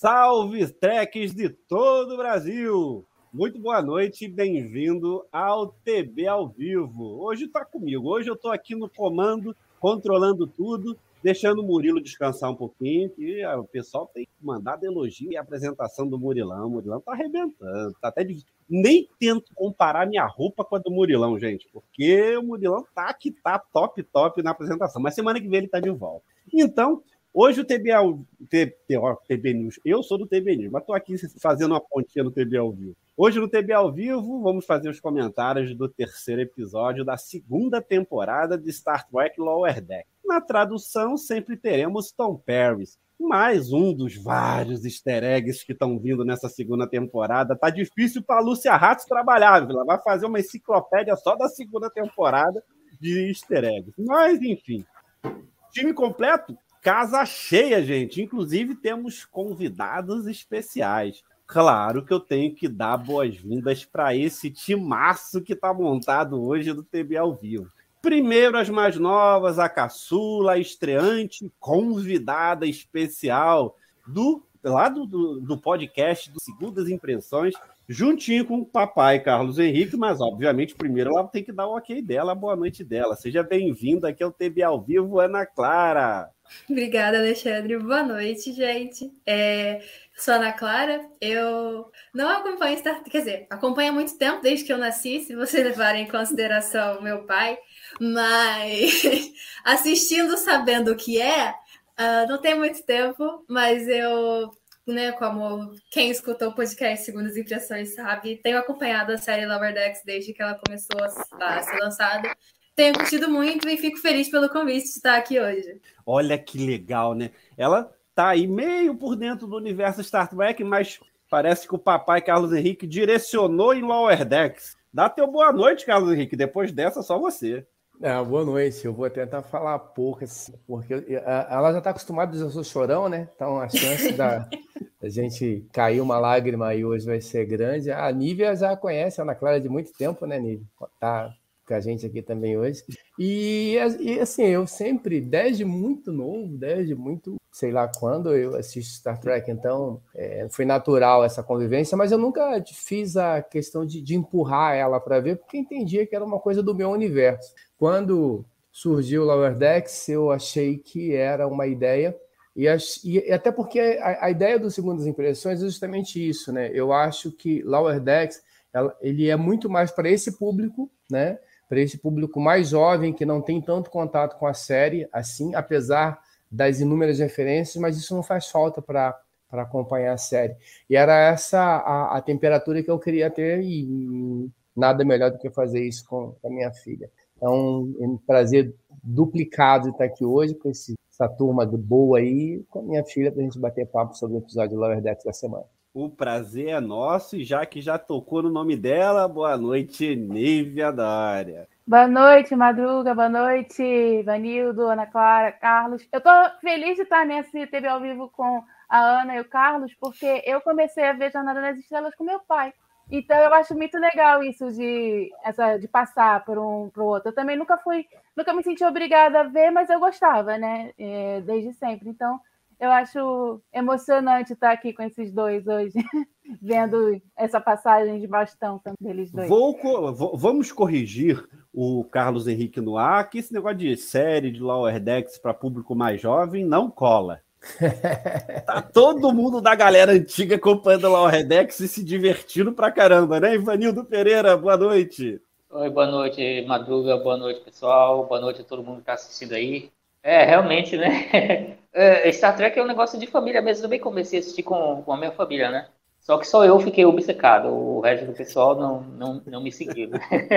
Salve treques de todo o Brasil! Muito boa noite e bem-vindo ao TB ao vivo. Hoje está comigo, hoje eu estou aqui no comando, controlando tudo, deixando o Murilo descansar um pouquinho, que ah, o pessoal tem mandado elogio e apresentação do Murilão. O Murilão tá arrebentando, tá até difícil. Nem tento comparar minha roupa com a do Murilão, gente, porque o Murilão tá que tá top, top na apresentação. Mas semana que vem ele tá de volta. Então, Hoje o TB, ao, TB, News, eu sou do TB News, mas estou aqui fazendo uma pontinha no TB ao vivo. Hoje no TB ao vivo, vamos fazer os comentários do terceiro episódio da segunda temporada de Star Trek Lower Deck. Na tradução, sempre teremos Tom Paris, mais um dos vários easter eggs que estão vindo nessa segunda temporada. Tá difícil para a Lúcia Ratos trabalhar, ela vai fazer uma enciclopédia só da segunda temporada de easter eggs. Mas, enfim, time completo? Casa cheia, gente. Inclusive, temos convidados especiais. Claro que eu tenho que dar boas-vindas para esse timaço que está montado hoje do TB ao vivo. Primeiro, as mais novas, a caçula, a estreante, convidada especial do lá do, do, do podcast do Segundas Impressões, juntinho com o papai Carlos Henrique, mas obviamente primeiro ela tem que dar o ok dela, a boa noite dela. Seja bem-vinda aqui ao TB ao vivo, Ana Clara. Obrigada, Alexandre. Boa noite, gente. É, sou Ana Clara. Eu não acompanho Star quer dizer, acompanho há muito tempo, desde que eu nasci, se vocês levarem em consideração meu pai, mas assistindo, sabendo o que é, uh, não tem muito tempo, mas eu, né, como quem escutou o podcast Segundas Impressões sabe, tenho acompanhado a série Lower Decks desde que ela começou a, ser lançada tenho curtido muito e fico feliz pelo convite de estar aqui hoje. Olha que legal, né? Ela tá aí meio por dentro do universo Star Trek, mas parece que o papai Carlos Henrique direcionou em Lower Decks. Dá teu boa noite, Carlos Henrique. Depois dessa, só você. É, boa noite. Eu vou tentar falar pouco, assim, porque ela já está acostumada a dizer chorão, né? Então a chance da, da gente cair uma lágrima aí hoje vai ser grande. A Nívia já conhece a Ana Clara de muito tempo, né, Nívia? Tá com a gente aqui também hoje. E, e, assim, eu sempre, desde muito novo, desde muito, sei lá quando, eu assisto Star Trek, então é, foi natural essa convivência, mas eu nunca fiz a questão de, de empurrar ela para ver, porque entendia que era uma coisa do meu universo. Quando surgiu Lower Decks, eu achei que era uma ideia. E, e até porque a, a, ideia do Segundas Impressões é justamente isso, né? Eu acho que Lower Decks ela, ele é muito mais para esse público, né? para esse público mais jovem que não tem tanto contato com a série, assim, apesar das inúmeras referências, mas isso não faz falta para para acompanhar a série. E era essa a, a, temperatura que eu queria ter e nada melhor do que fazer isso com, com a minha filha. É um prazer duplicado estar aqui hoje com esse, essa turma boa aí, com a minha filha, para a gente bater papo sobre o episódio de Lower Decks da semana. O prazer é nosso e já que já tocou no nome dela, boa noite, Nívia Dária. Boa noite, Madruga, boa noite, Vanildo, Ana Clara, Carlos. Eu tô feliz de estar nesse TV ao vivo com a Ana e o Carlos, porque eu comecei a ver Jornada nas Estrelas com meu pai. Então eu acho muito legal isso de, essa, de passar por um para o outro. Eu também nunca fui, nunca me senti obrigada a ver, mas eu gostava, né? É, desde sempre. Então eu acho emocionante estar aqui com esses dois hoje, vendo essa passagem de bastão deles dois. Vou, vamos corrigir o Carlos Henrique no ar, que esse negócio de série de Lower Decks para público mais jovem não cola. Tá todo mundo da galera antiga acompanhando Lower Decks e se divertindo pra caramba, né? Ivanildo Pereira, boa noite. Oi, boa noite, Madruga, boa noite, pessoal, boa noite a todo mundo que está assistindo aí. É, realmente, né? É, Star Trek é um negócio de família mesmo. Eu também comecei a assistir com, com a minha família, né? Só que só eu fiquei obcecado, o resto do pessoal não, não, não me seguiu.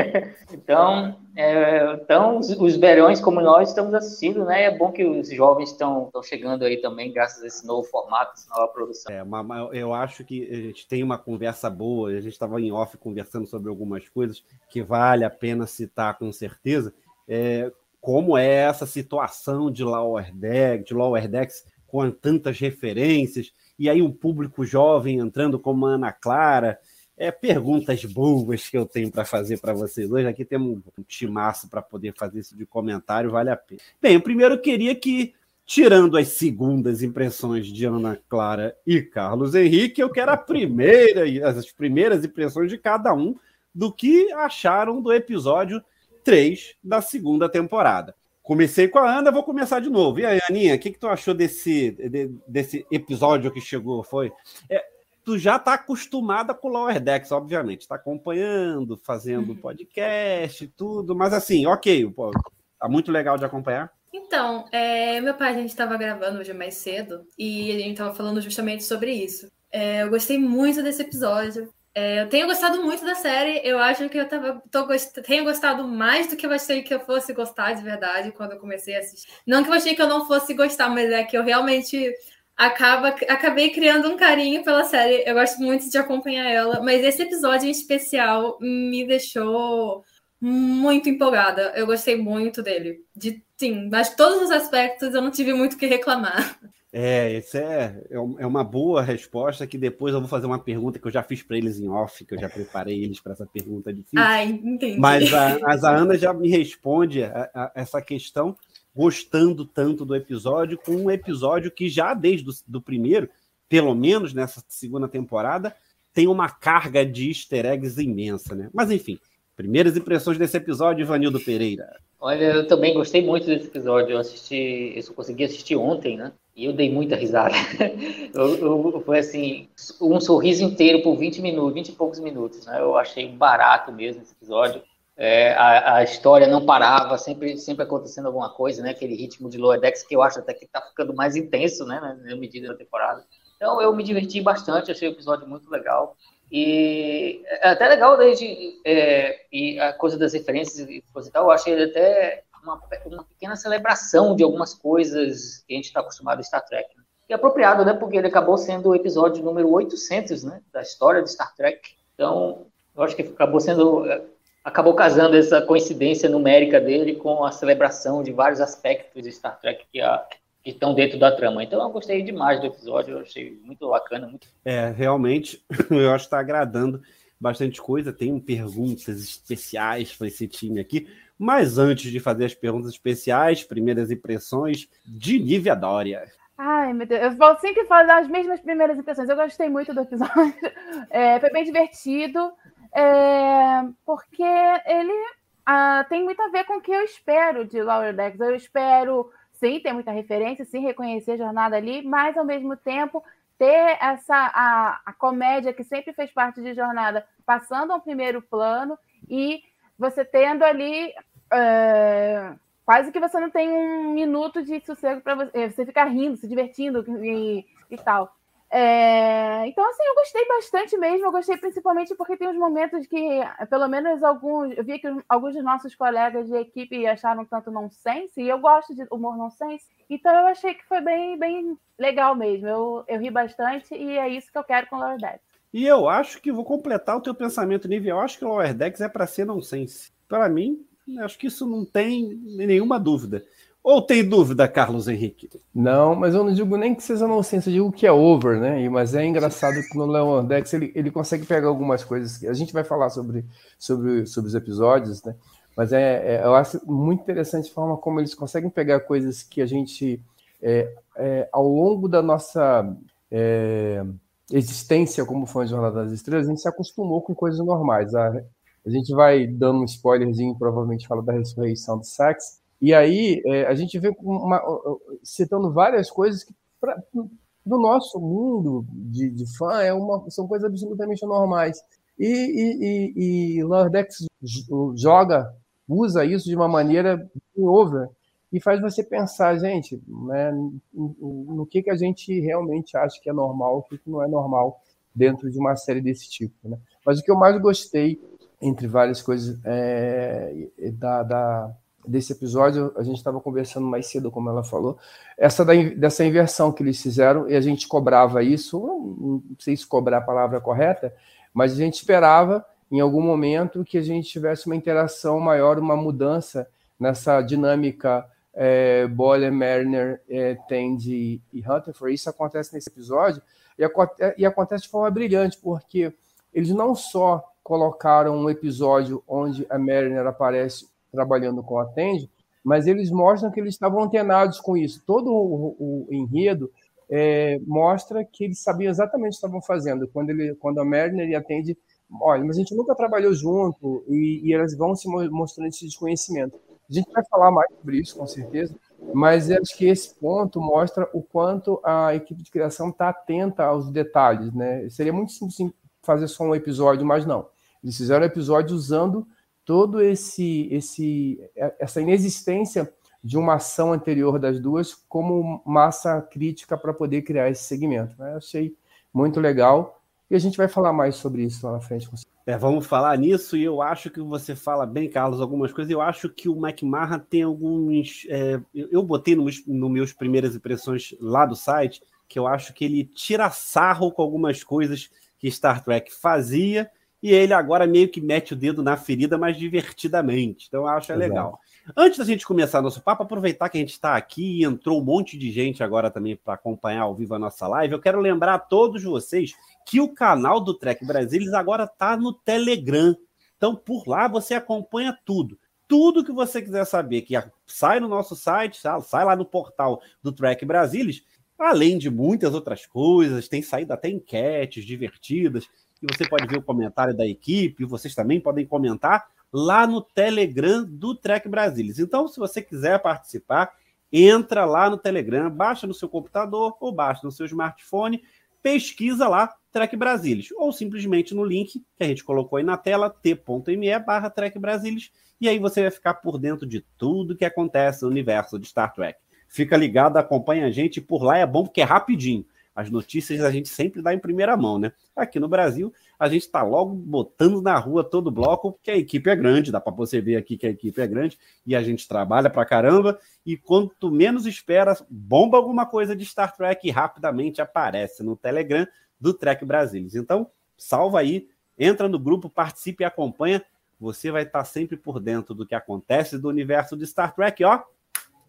então, é, então os, os como nós estamos assistindo, né? É bom que os jovens estão chegando aí também, graças a esse novo formato, essa nova produção. É, eu acho que a gente tem uma conversa boa, a gente estava em off conversando sobre algumas coisas que vale a pena citar com certeza. É, como é essa situação de Lower Decks, de Lower Decks com tantas referências, e aí um público jovem entrando como a Ana Clara. É, perguntas boas que eu tenho para fazer para vocês hoje. Aqui temos um timaço para poder fazer isso de comentário, vale a pena. Bem, eu primeiro queria que, tirando as segundas impressões de Ana Clara e Carlos Henrique, eu quero a primeira, as primeiras impressões de cada um do que acharam do episódio 3 da segunda temporada. Comecei com a Ana, vou começar de novo. E aí, Aninha, o que, que tu achou desse, de, desse episódio que chegou? Foi. É, tu já está acostumada com o Lower Decks, obviamente. Está acompanhando, fazendo podcast, tudo. Mas assim, ok, pô, tá muito legal de acompanhar. Então, é, meu pai, a gente estava gravando hoje mais cedo e a gente estava falando justamente sobre isso. É, eu gostei muito desse episódio. É, eu tenho gostado muito da série. Eu acho que eu tava, tô, tenho gostado mais do que eu achei que eu fosse gostar de verdade quando eu comecei a assistir. Não que eu achei que eu não fosse gostar, mas é que eu realmente acaba, acabei criando um carinho pela série. Eu gosto muito de acompanhar ela, mas esse episódio em especial me deixou muito empolgada. Eu gostei muito dele. De sim, mas todos os aspectos eu não tive muito o que reclamar. É, isso é, é, é uma boa resposta que depois eu vou fazer uma pergunta que eu já fiz para eles em off, que eu já preparei eles para essa pergunta difícil. Ah, entendi. Mas a, mas a Ana já me responde a, a, essa questão gostando tanto do episódio, com um episódio que já desde o do primeiro, pelo menos nessa segunda temporada, tem uma carga de easter eggs imensa, né? Mas enfim, primeiras impressões desse episódio, Ivanildo Pereira. Olha, eu também gostei muito desse episódio. Eu assisti, eu consegui assistir ontem, né? E eu dei muita risada. eu, eu, foi assim, um sorriso inteiro por 20 minutos, 20 e poucos minutos. Né? Eu achei barato mesmo esse episódio. É, a, a, história não parava, sempre, sempre acontecendo alguma coisa, né? Aquele ritmo de Lower Decks que eu acho até que está ficando mais intenso, né? Na medida da temporada. Então eu me diverti bastante, achei o episódio muito legal. E é até legal desde é, e a coisa das referências e coisa e tal, eu achei até uma, uma pequena celebração de algumas coisas que a gente está acostumado a Star Trek. Né? E apropriado, né? Porque ele acabou sendo o episódio número 800, né? Da história de Star Trek. Então, eu acho que acabou sendo acabou casando essa coincidência numérica dele com a celebração de vários aspectos de Star Trek que, a, que estão dentro da trama. Então eu gostei demais do episódio, eu achei muito bacana. Muito... É, realmente, eu acho que está agradando bastante coisa. Tem perguntas especiais para esse time aqui. Mas antes de fazer as perguntas especiais, primeiras impressões de Nívia Dória. Ai, meu Deus, eu vou sempre fazer as mesmas primeiras impressões. Eu gostei muito do episódio. É, foi bem divertido, é, porque ele ah, tem muito a ver com o que eu espero de Lower Decks. Eu espero, sim, ter muita referência, sim, reconhecer a jornada ali, mas ao mesmo tempo ter essa a, a comédia que sempre fez parte de jornada passando ao primeiro plano e você tendo ali é, quase que você não tem um minuto de sossego para você, você ficar rindo, se divertindo e, e tal. É, então, assim, eu gostei bastante mesmo. Eu gostei principalmente porque tem uns momentos que, pelo menos alguns, eu vi que alguns dos nossos colegas de equipe acharam tanto nonsense, e eu gosto de humor nonsense. Então, eu achei que foi bem, bem legal mesmo. Eu, eu ri bastante e é isso que eu quero com Lower Decks. E eu acho que vou completar o teu pensamento, nível. Eu acho que Lower Decks é para ser nonsense. Para mim, Acho que isso não tem nenhuma dúvida. Ou tem dúvida, Carlos Henrique? Não, mas eu não digo nem que seja nonsense, eu digo que é over, né? Mas é engraçado que no Leon Dex ele, ele consegue pegar algumas coisas. A gente vai falar sobre, sobre, sobre os episódios, né? Mas é, é, eu acho muito interessante a forma como eles conseguem pegar coisas que a gente, é, é, ao longo da nossa é, existência como fã de Jornada das Estrelas, a gente se acostumou com coisas normais. A, a gente vai dando um spoilerzinho, provavelmente fala da ressurreição de Sax. E aí é, a gente vê uma, citando várias coisas que pra, do nosso mundo de, de fã é uma, são coisas absolutamente normais. E, e, e, e Lordex joga, usa isso de uma maneira over e faz você pensar, gente, né, no, no que, que a gente realmente acha que é normal, o que, que não é normal dentro de uma série desse tipo. Né? Mas o que eu mais gostei, entre várias coisas, é, da, da, desse episódio, a gente estava conversando mais cedo, como ela falou, essa da, dessa inversão que eles fizeram, e a gente cobrava isso, não sei se cobrar a palavra correta, mas a gente esperava, em algum momento, que a gente tivesse uma interação maior, uma mudança nessa dinâmica é, Boller, Mariner, é, Tandy e Hunterford. Isso acontece nesse episódio, e, e acontece de forma brilhante, porque eles não só colocaram um episódio onde a Mariner aparece trabalhando com a Tandy, mas eles mostram que eles estavam antenados com isso. Todo o, o enredo é, mostra que eles sabiam exatamente o que estavam fazendo. Quando, ele, quando a Mariner e a Tandy, olha, mas a gente nunca trabalhou junto, e, e elas vão se mostrando esse desconhecimento. A gente vai falar mais sobre isso, com certeza, mas acho que esse ponto mostra o quanto a equipe de criação está atenta aos detalhes. Né? Seria muito simples fazer só um episódio, mas não. Eles fizeram episódio usando todo esse, esse essa inexistência de uma ação anterior das duas como massa crítica para poder criar esse segmento. Né? Achei muito legal e a gente vai falar mais sobre isso lá na frente. É, vamos falar nisso e eu acho que você fala bem, Carlos, algumas coisas. Eu acho que o McMahon tem alguns. É, eu botei nos no meus primeiras impressões lá do site que eu acho que ele tira sarro com algumas coisas que Star Trek fazia e ele agora meio que mete o dedo na ferida, mas divertidamente. Então eu acho é legal. Antes da gente começar nosso papo, aproveitar que a gente está aqui e entrou um monte de gente agora também para acompanhar ao vivo a nossa live, eu quero lembrar a todos vocês que o canal do Trek Brasilis agora está no Telegram. Então, por lá você acompanha tudo. Tudo que você quiser saber, que sai no nosso site, sai lá no portal do Trek Brasilis, além de muitas outras coisas, tem saído até enquetes divertidas, e você pode ver o comentário da equipe, vocês também podem comentar lá no Telegram do Trek Brasilis. Então, se você quiser participar, entra lá no Telegram, baixa no seu computador ou baixa no seu smartphone, pesquisa lá Trek Brasilis, ou simplesmente no link que a gente colocou aí na tela, t.me barra Trek Brasilis, e aí você vai ficar por dentro de tudo que acontece no universo de Star Trek. Fica ligado, acompanha a gente, por lá é bom porque é rapidinho. As notícias a gente sempre dá em primeira mão, né? Aqui no Brasil, a gente está logo botando na rua todo o bloco, porque a equipe é grande, dá para você ver aqui que a equipe é grande e a gente trabalha para caramba. E quanto menos espera, bomba alguma coisa de Star Trek e rapidamente aparece no Telegram do Trek Brasilis. Então, salva aí, entra no grupo, participe e acompanha. Você vai estar sempre por dentro do que acontece do universo de Star Trek, ó,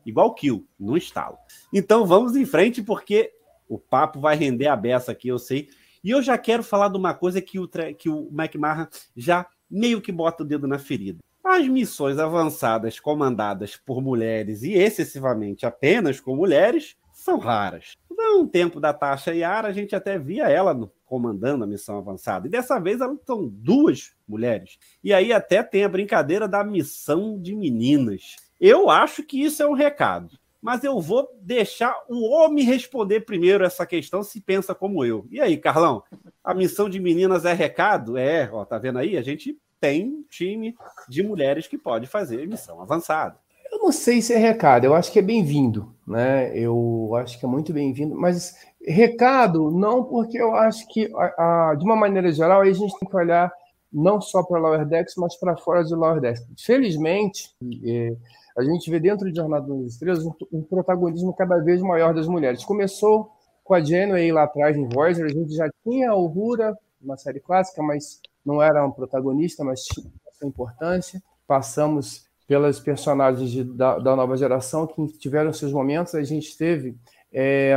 igual Kill, no estalo. Então vamos em frente, porque o papo vai render a beça aqui, eu sei. E eu já quero falar de uma coisa que o, que o McMahon já meio que bota o dedo na ferida. As missões avançadas comandadas por mulheres e excessivamente apenas com mulheres são raras. No tempo da Tasha Yara, a gente até via ela comandando a missão avançada. E dessa vez elas são duas mulheres. E aí até tem a brincadeira da missão de meninas. Eu acho que isso é um recado mas eu vou deixar o homem responder primeiro essa questão se pensa como eu. E aí, Carlão, a missão de meninas é recado? É, ó, tá vendo aí? A gente tem um time de mulheres que pode fazer missão avançada. Eu não sei se é recado, eu acho que é bem-vindo, né? Eu acho que é muito bem-vindo, mas recado não, porque eu acho que, a, a, de uma maneira geral, a gente tem que olhar não só para Lower Decks, mas para fora de Lower Decks. Felizmente, é, a gente vê dentro de Jornada das Estrelas um, um, protagonismo cada vez maior das mulheres. Começou com a Janeway lá atrás em Voyager, a gente já tinha a Uhura, uma série clássica, mas não era um protagonista, mas tinha sua importância. Passamos pelas personagens de, da, da, nova geração que tiveram seus momentos. A gente teve é,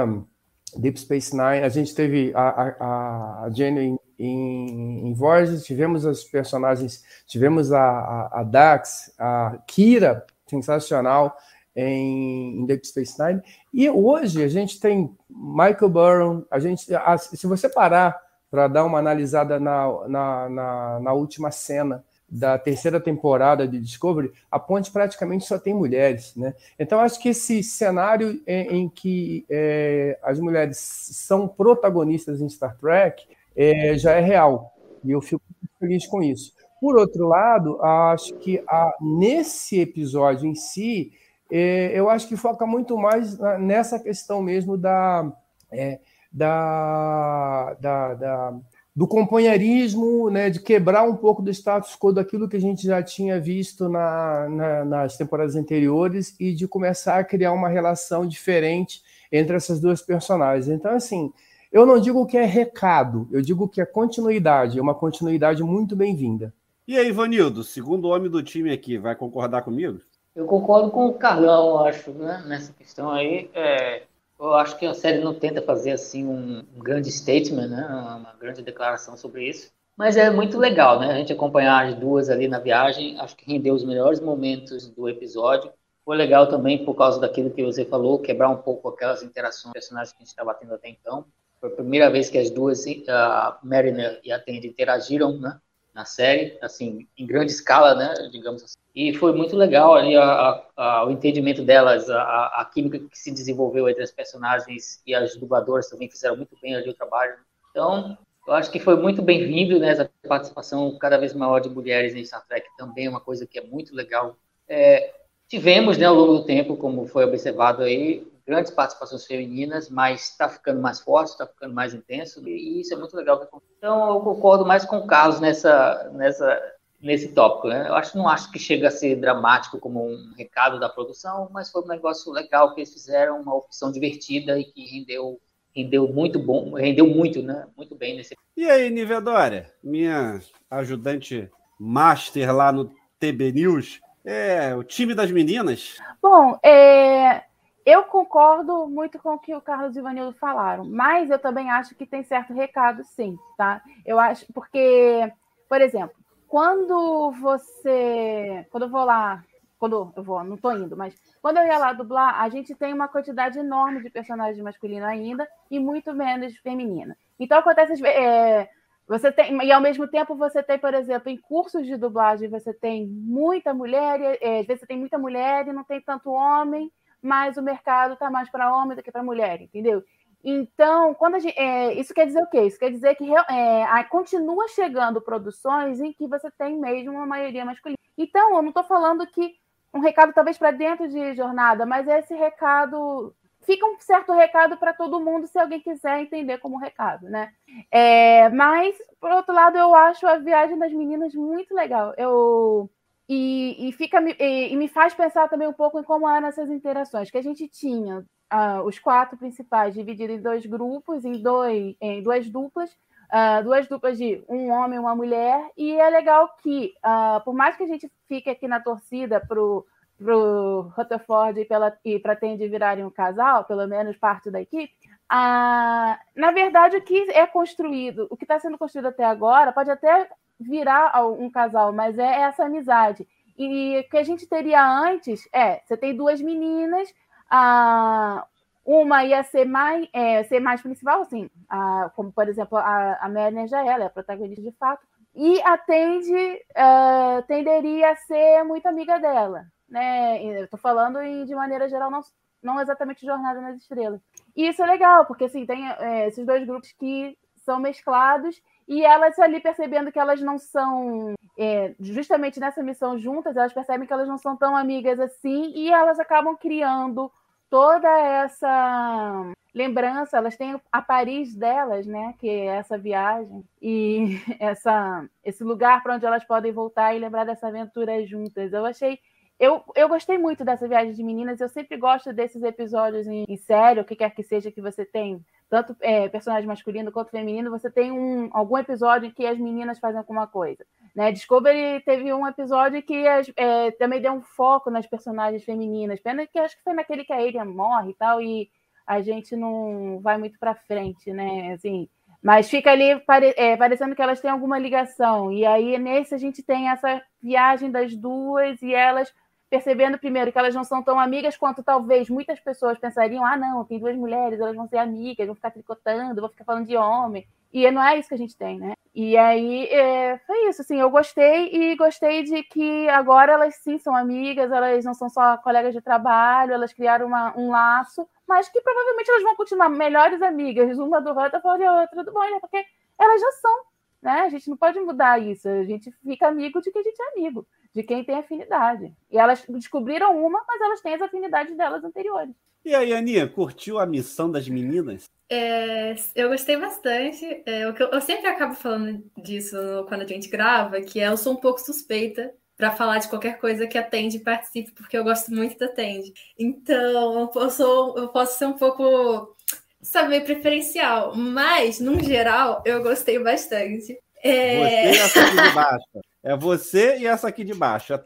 Deep Space Nine, a gente teve a, a, a Janeway em, em Voyager, tivemos as personagens, tivemos a, a, a Dax, a Kira, sensacional em, Deep Space Nine. E hoje a gente tem Michael Burnham, a gente, a, se você parar para dar uma analisada na, na, na, na, última cena da terceira temporada de Discovery, a ponte praticamente só tem mulheres, né? Então acho que esse cenário em, em que é, as mulheres são protagonistas em Star Trek é, já é real e eu fico feliz com isso. Por outro lado, acho que a, nesse episódio em si, é, eu acho que foca muito mais nessa questão mesmo da, é, da, da, da, do companheirismo, né, de quebrar um pouco do status quo daquilo que a gente já tinha visto na, na, nas temporadas anteriores e de começar a criar uma relação diferente entre essas duas personagens. Então, assim, eu não digo que é recado, eu digo que é continuidade, é uma continuidade muito bem-vinda. E aí, Vanildo, segundo homem do time aqui, vai concordar comigo? Eu concordo com o Carlão, acho, né, nessa questão aí. É, eu acho que a série não tenta fazer assim um, grande statement, né, uma grande declaração sobre isso. Mas é muito legal, né? A gente acompanhar as duas ali na viagem. Acho que rendeu os melhores momentos do episódio. Foi legal também por causa daquilo que você falou, quebrar um pouco aquelas interações personagens que a gente estava tendo até então. Foi a primeira vez que as duas, a Mariner e a Tandy, interagiram, né? Na série, assim, em grande escala, né, digamos assim. E foi muito legal ali a, a, o entendimento delas, a, a, química que se desenvolveu entre as personagens e as dubladoras também fizeram muito bem ali o trabalho. Então, eu acho que foi muito bem-vindo né, essa participação cada vez maior de mulheres em Star Trek, também é uma coisa que é muito legal. É, tivemos, né, ao longo do tempo, como foi observado aí, grandes participações femininas, mas está ficando mais forte, está ficando mais intenso, e isso é muito legal. Então, eu concordo mais com o Carlos nessa, nessa, nesse tópico. Né? Eu acho, não acho que chega a ser dramático como um recado da produção, mas foi um negócio legal que eles fizeram, uma opção divertida e que rendeu rendeu muito bom, rendeu muito, né? Muito bem nesse. E aí, Nivedória, minha ajudante master lá no TB News, é o time das meninas? Bom, é, eu concordo muito com o que o Carlos e o Vanildo falaram, mas eu também acho que tem certo recado, sim, tá? Eu acho, porque, por exemplo, quando você. Quando eu vou lá. Quando eu vou, não estou indo, mas quando eu ia lá dublar, a gente tem uma quantidade enorme de personagens masculinos ainda e muito menos feminina. Então acontece. É, você tem, e ao mesmo tempo você tem, por exemplo, em cursos de dublagem, você tem muita mulher, é, às vezes você tem muita mulher e não tem tanto homem, mas o mercado está mais para homem do que para mulher, entendeu? Então, quando gente, é, isso quer dizer o quê? Isso quer dizer que é, continua chegando produções em que você tem mesmo uma maioria masculina. Então, eu não estou falando que um recado talvez para dentro de jornada, mas esse recado fica um certo recado para todo mundo se alguém quiser entender como recado, né? É, mas, por outro lado, eu acho a viagem das meninas muito legal. Eu e, e fica e, e, me faz pensar também um pouco em como eram essas interações, que a gente tinha uh, os quatro principais divididos em dois grupos, em, dois, em duas duplas, uh, duas duplas de um homem e uma mulher, e é legal que, uh, por mais que a gente fique aqui na torcida para o Rutherford e, pela, e para Tandy virarem um casal, pelo menos parte da equipe, ah, na verdade, o que é construído, o que está sendo construído até agora, pode até virar um casal, mas é essa amizade. E o que a gente teria antes é: você tem duas meninas, a, uma ia ser mais, é, ser mais principal, assim, a, como por exemplo a, a já é, ela é a protagonista de fato, e a Tende uh, tenderia a ser muito amiga dela. Né? Tô falando em, de maneira geral, não, não exatamente Jornada nas Estrelas. E isso é legal, porque assim, tem é, esses dois grupos que são mesclados e elas ali percebendo que elas não são, é, justamente nessa missão juntas, elas percebem que elas não são tão amigas assim e elas acabam criando toda essa lembrança. Elas têm a Paris delas, né? Que é essa viagem e essa, esse lugar para onde elas podem voltar e lembrar dessa aventura juntas. Eu achei eu, eu gostei muito dessa viagem de meninas. Eu sempre gosto desses episódios em, em série, o que quer que seja que você tem, tanto é, personagem masculino quanto feminino. Você tem um, algum episódio em que as meninas fazem alguma coisa. Né? Discovery teve um episódio que as, é, também deu um foco nas personagens femininas. Pena que acho que foi naquele que a Arian morre e tal, e a gente não vai muito para frente, né? Assim, mas fica ali pare, é, parecendo que elas têm alguma ligação. E aí, nesse, a gente tem essa viagem das duas e elas percebendo primeiro que elas não são tão amigas quanto talvez muitas pessoas pensariam: ah, não, tem duas mulheres, elas vão ser amigas, vão ficar tricotando, vão ficar falando de homem. E não é isso que a gente tem, né? E aí é, foi isso, assim, eu gostei e gostei de que agora elas sim são amigas, elas não são só colegas de trabalho, elas criaram uma, um laço, mas que provavelmente elas vão continuar melhores amigas, uma do Rutherford e a outra do Boyle, porque elas já são, né? A gente não pode mudar isso, a gente fica amigo de que a gente é amigo de quem tem afinidade. E elas descobriram uma, mas elas têm as afinidades delas anteriores. E aí, Aninha, curtiu a missão das meninas? É, eu gostei bastante. É, eu, eu, sempre acabo falando disso quando a gente grava, que eu sou um pouco suspeita para falar de qualquer coisa que a Tende participe, porque eu gosto muito da Tende. Então, eu, sou, eu posso ser um pouco, saber, preferencial. Mas, no geral, eu gostei bastante. É... Você e aqui de baixo. É você e essa aqui de baixo. A,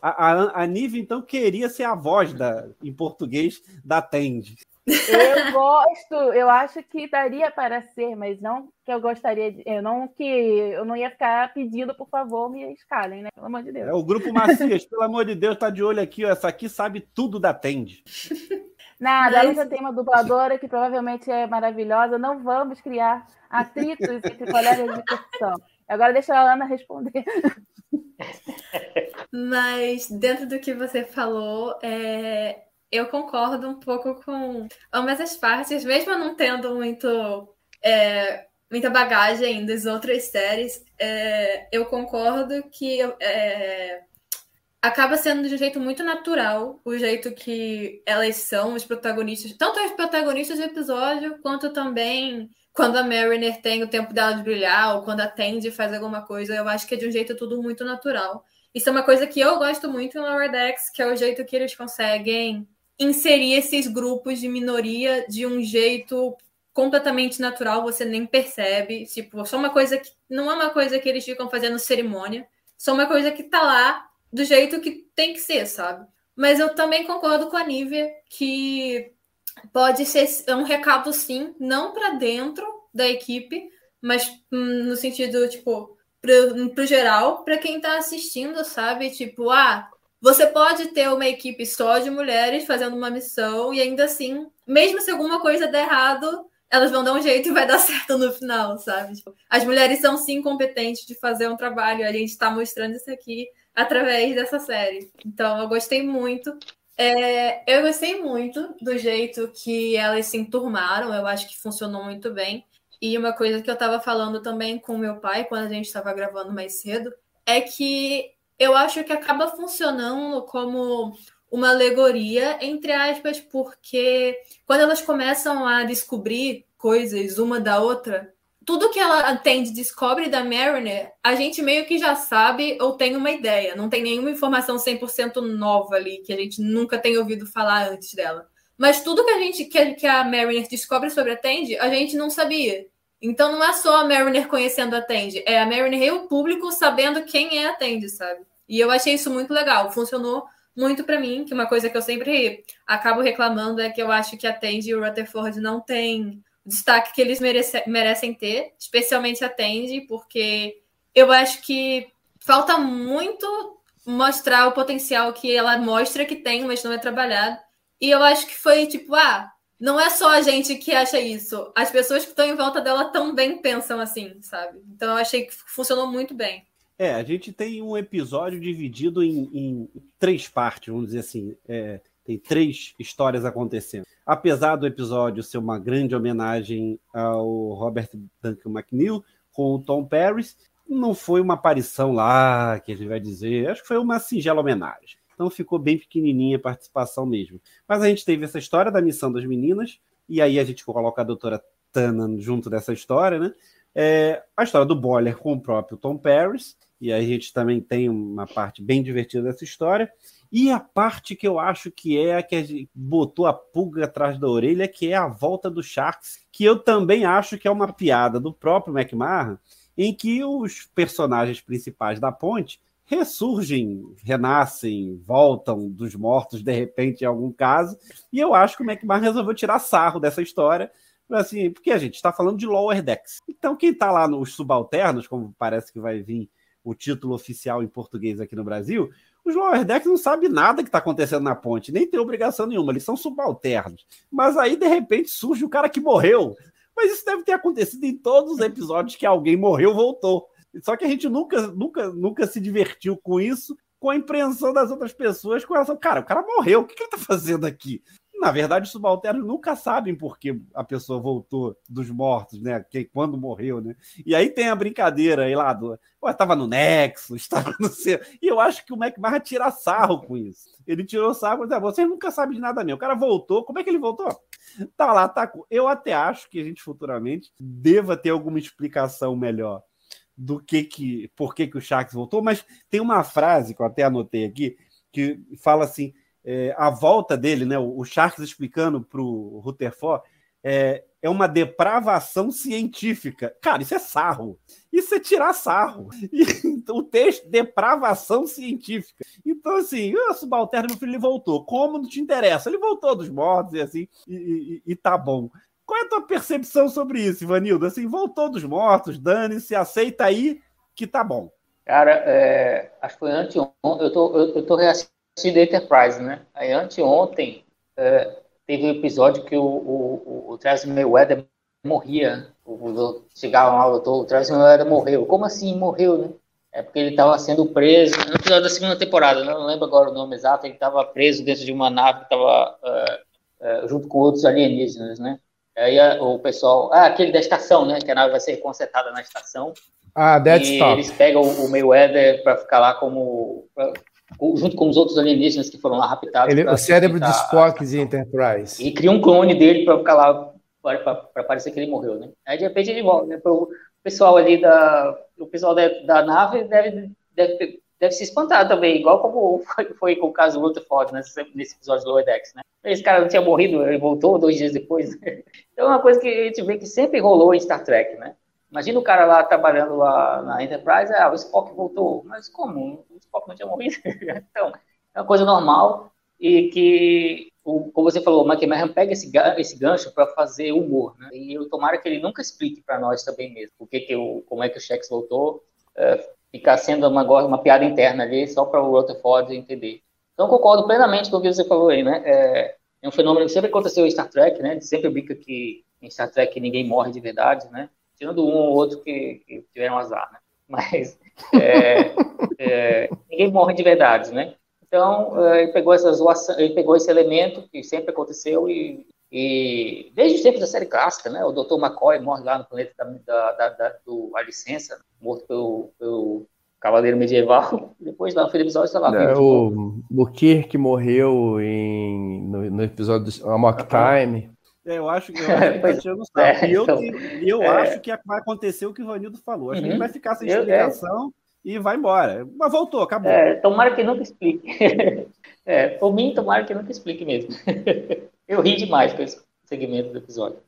a, a, a Nive, então, queria ser a voz da, em português da Tende. Eu gosto, eu acho que daria para ser, mas não que eu gostaria de. Eu não que eu não ia ficar pedindo, por favor, me escalem, né? Pelo amor de Deus. É, o grupo Macias, pelo amor de Deus, tá de olho aqui, ó. Essa aqui sabe tudo da Tende. Nada, ela já tem uma dubladora que provavelmente é maravilhosa. Não vamos criar atritos entre colegas de profissão. Agora deixa a Ana responder. Mas dentro do que você falou, é, eu concordo um pouco com ambas as partes, mesmo não tendo muito é, muita bagagem das outras séries, é, eu concordo que é, acaba sendo de um jeito muito natural o jeito que elas são, os protagonistas, tanto os protagonistas do episódio, quanto também quando a Mariner tem o tempo dela de brilhar, ou quando a Tandy faz alguma coisa, eu acho que é de um jeito tudo muito natural. Isso é uma coisa que eu gosto muito em Lower Decks, que é o jeito que eles conseguem inserir esses grupos de minoria de um jeito completamente natural, você nem percebe. Tipo, só uma coisa que não é uma coisa que eles ficam fazendo cerimônia, só uma coisa que tá lá do jeito que tem que ser, sabe? Mas eu também concordo com a Nívia que pode ser um recado sim, não para dentro da equipe, mas hum, no sentido tipo pro, pro geral, para quem tá assistindo, sabe? Tipo, ah, você pode ter uma equipe só de mulheres fazendo uma missão e ainda assim, mesmo se alguma coisa der errado, elas vão dar um jeito e vai dar certo no final, sabe? Tipo, as mulheres são sim competentes de fazer um trabalho, a gente está mostrando isso aqui através dessa série. Então, eu gostei muito. É, eu gostei muito do jeito que elas se enturmaram, eu acho que funcionou muito bem. E uma coisa que eu estava falando também com meu pai quando a gente estava gravando mais cedo é que eu acho que acaba funcionando como uma alegoria, entre aspas, porque quando elas começam a descobrir coisas uma da outra, tudo que ela atende descobre da Mariner, a gente meio que já sabe ou tem uma ideia. Não tem nenhuma informação 100% nova ali, que a gente nunca tem ouvido falar antes dela. Mas tudo que a gente que, a Mariner descobre sobre a Tandy, a gente não sabia. Então não é só a Mariner conhecendo a Tandy, é a Mariner e o público sabendo quem é a Tandy, sabe? E eu achei isso muito legal, funcionou muito para mim, que uma coisa que eu sempre acabo reclamando é que eu acho que a Tandy e o Rutherford não têm o destaque que eles merece, merecem ter, especialmente a Tandy, porque eu acho que falta muito mostrar o potencial que ela mostra que tem, mas não é trabalhado. E eu acho que foi tipo, ah, não é só a gente que acha isso. As pessoas que estão em volta dela também pensam assim, sabe? Então eu achei que funcionou muito bem. É, a gente tem um episódio dividido em, em três partes, vamos dizer assim. É, tem três histórias acontecendo. Apesar do episódio ser uma grande homenagem ao Robert Duncan McNeil com o Tom Paris, não foi uma aparição lá que a gente vai dizer. Acho que foi uma singela homenagem. Então ficou bem pequenininha a participação mesmo. Mas a gente teve essa história da missão das meninas, e aí a gente coloca a doutora Tana junto dessa história, né? É, a história do Boiler com o próprio Tom Paris, e aí a gente também tem uma parte bem divertida dessa história. E a parte que eu acho que é a que botou a pulga atrás da orelha, que é a volta do Sharks, que eu também acho que é uma piada do próprio McMahon, em que os personagens principais da ponte ressurgem, renascem, voltam dos mortos de repente em algum caso. E eu acho que o McMahon resolveu tirar sarro dessa história, assim, porque a gente está falando de lower decks. Então quem está lá nos subalternos, como parece que vai vir o título oficial em português aqui no Brasil, os lower decks não sabem nada que está acontecendo na ponte, nem tem obrigação nenhuma, eles são subalternos. Mas aí, de repente, surge o cara que morreu. Mas isso deve ter acontecido em todos os episódios que alguém morreu voltou. Só que a gente nunca, nunca, nunca se divertiu com isso, com a impressão das outras pessoas com relação, cara, o cara morreu, o que, que ele está fazendo aqui? Na verdade, os subalternos nunca sabem por que a pessoa voltou dos mortos, né? Que, quando morreu, né? E aí tem a brincadeira aí lá do. Pô, estava no Nexo, estava no céu. E eu acho que o McMahon tira sarro com isso. Ele tirou sarro, mas ah, vocês nunca sabem de nada nem. O cara voltou. Como é que ele voltou? Tá lá, tá. Eu até acho que a gente futuramente deva ter alguma explicação melhor do que que. Por que, que o Sharks voltou, mas tem uma frase que eu até anotei aqui que fala assim é, a volta dele, né, o, Sharks explicando para o Rutherford, é, é uma depravação científica. Cara, isso é sarro. Isso é tirar sarro. E, o texto, depravação científica. Então, assim, o subalterno, meu filho, ele voltou. Como não te interessa? Ele voltou dos mortos e assim, e, e, e tá bom. Qual é a tua percepção sobre isso, Ivanildo? Assim, voltou dos mortos, dane-se, aceita aí que tá bom. Cara, é, acho que foi anteontem. Eu tô, eu tô reassistindo assistido Enterprise, né? Aí anteontem é, teve um episódio que o, o, o, Travis Mayweather morria. O, chegava lá, o Travis Mayweather morreu. Como assim morreu, né? É porque ele estava sendo preso no episódio da segunda temporada, né? não lembro agora o nome exato. Ele estava preso dentro de uma nave que estava uh, uh, junto com outros alienígenas, né? Aí a, o pessoal, ah, aquele da estação, né? Que a nave vai ser consertada na estação. Ah, Dead e Stop. Eles pegam o Mayweather para ficar lá como junto com os outros alienígenas que foram lá raptados. Ele, o cérebro de Spock de Enterprise. E cria um clone dele para ficar lá, para parecer que ele morreu, né? Aí de repente ele volta, né? O pessoal ali da, o pessoal da, da nave deve, deve, deve se espantar também, igual como foi, foi com o caso do Rutherford nesse, nesse episódio do Lower Decks, né? Esse cara não tinha morrido, ele voltou dois dias depois. Né? Então é uma coisa que a gente vê que sempre rolou em Star Trek, né? Imagina o cara lá trabalhando lá na Enterprise, ah, o Spock voltou. Mas como? O Spock não tinha morrido. então, é uma coisa normal e que, o, como você falou, o McMahon pega esse, esse gancho para fazer humor, né? E eu tomara que ele nunca explique para nós também mesmo, o que o, como é que o Shex voltou, uh, ficar sendo uma, uma piada interna ali, só para o Rutherford entender. Então, concordo plenamente com o que você falou aí, né? É, é um fenômeno que sempre aconteceu em Star Trek, né? Sempre brinca que em Star Trek ninguém morre de verdade, né? Tirando um ou outro que, que tiveram azar, né? Mas é, é, ninguém morre de verdade, né? Então, é, ele pegou, essa zoação, ele pegou esse elemento que sempre aconteceu e, e desde os tempos da série clássica, né? O Dr. McCoy morre lá no planeta da, da, da, do A Licença, morto pelo, pelo Cavaleiro Medieval. Depois lá no do episódio está lá. É, o, o Kirk morreu em, no, no episódio do Amok Time. É, eu acho, eu acho que tá tirando é, e eu, então, eu é... acho que vai acontecer o que o Vanildo falou. Acho uhum. que ele vai ficar sem explicação eu, e vai embora. Mas voltou, acabou. É, tomara que nunca explique. é, por mim, tomara que nunca explique mesmo. eu ri demais com esse segmento do episódio.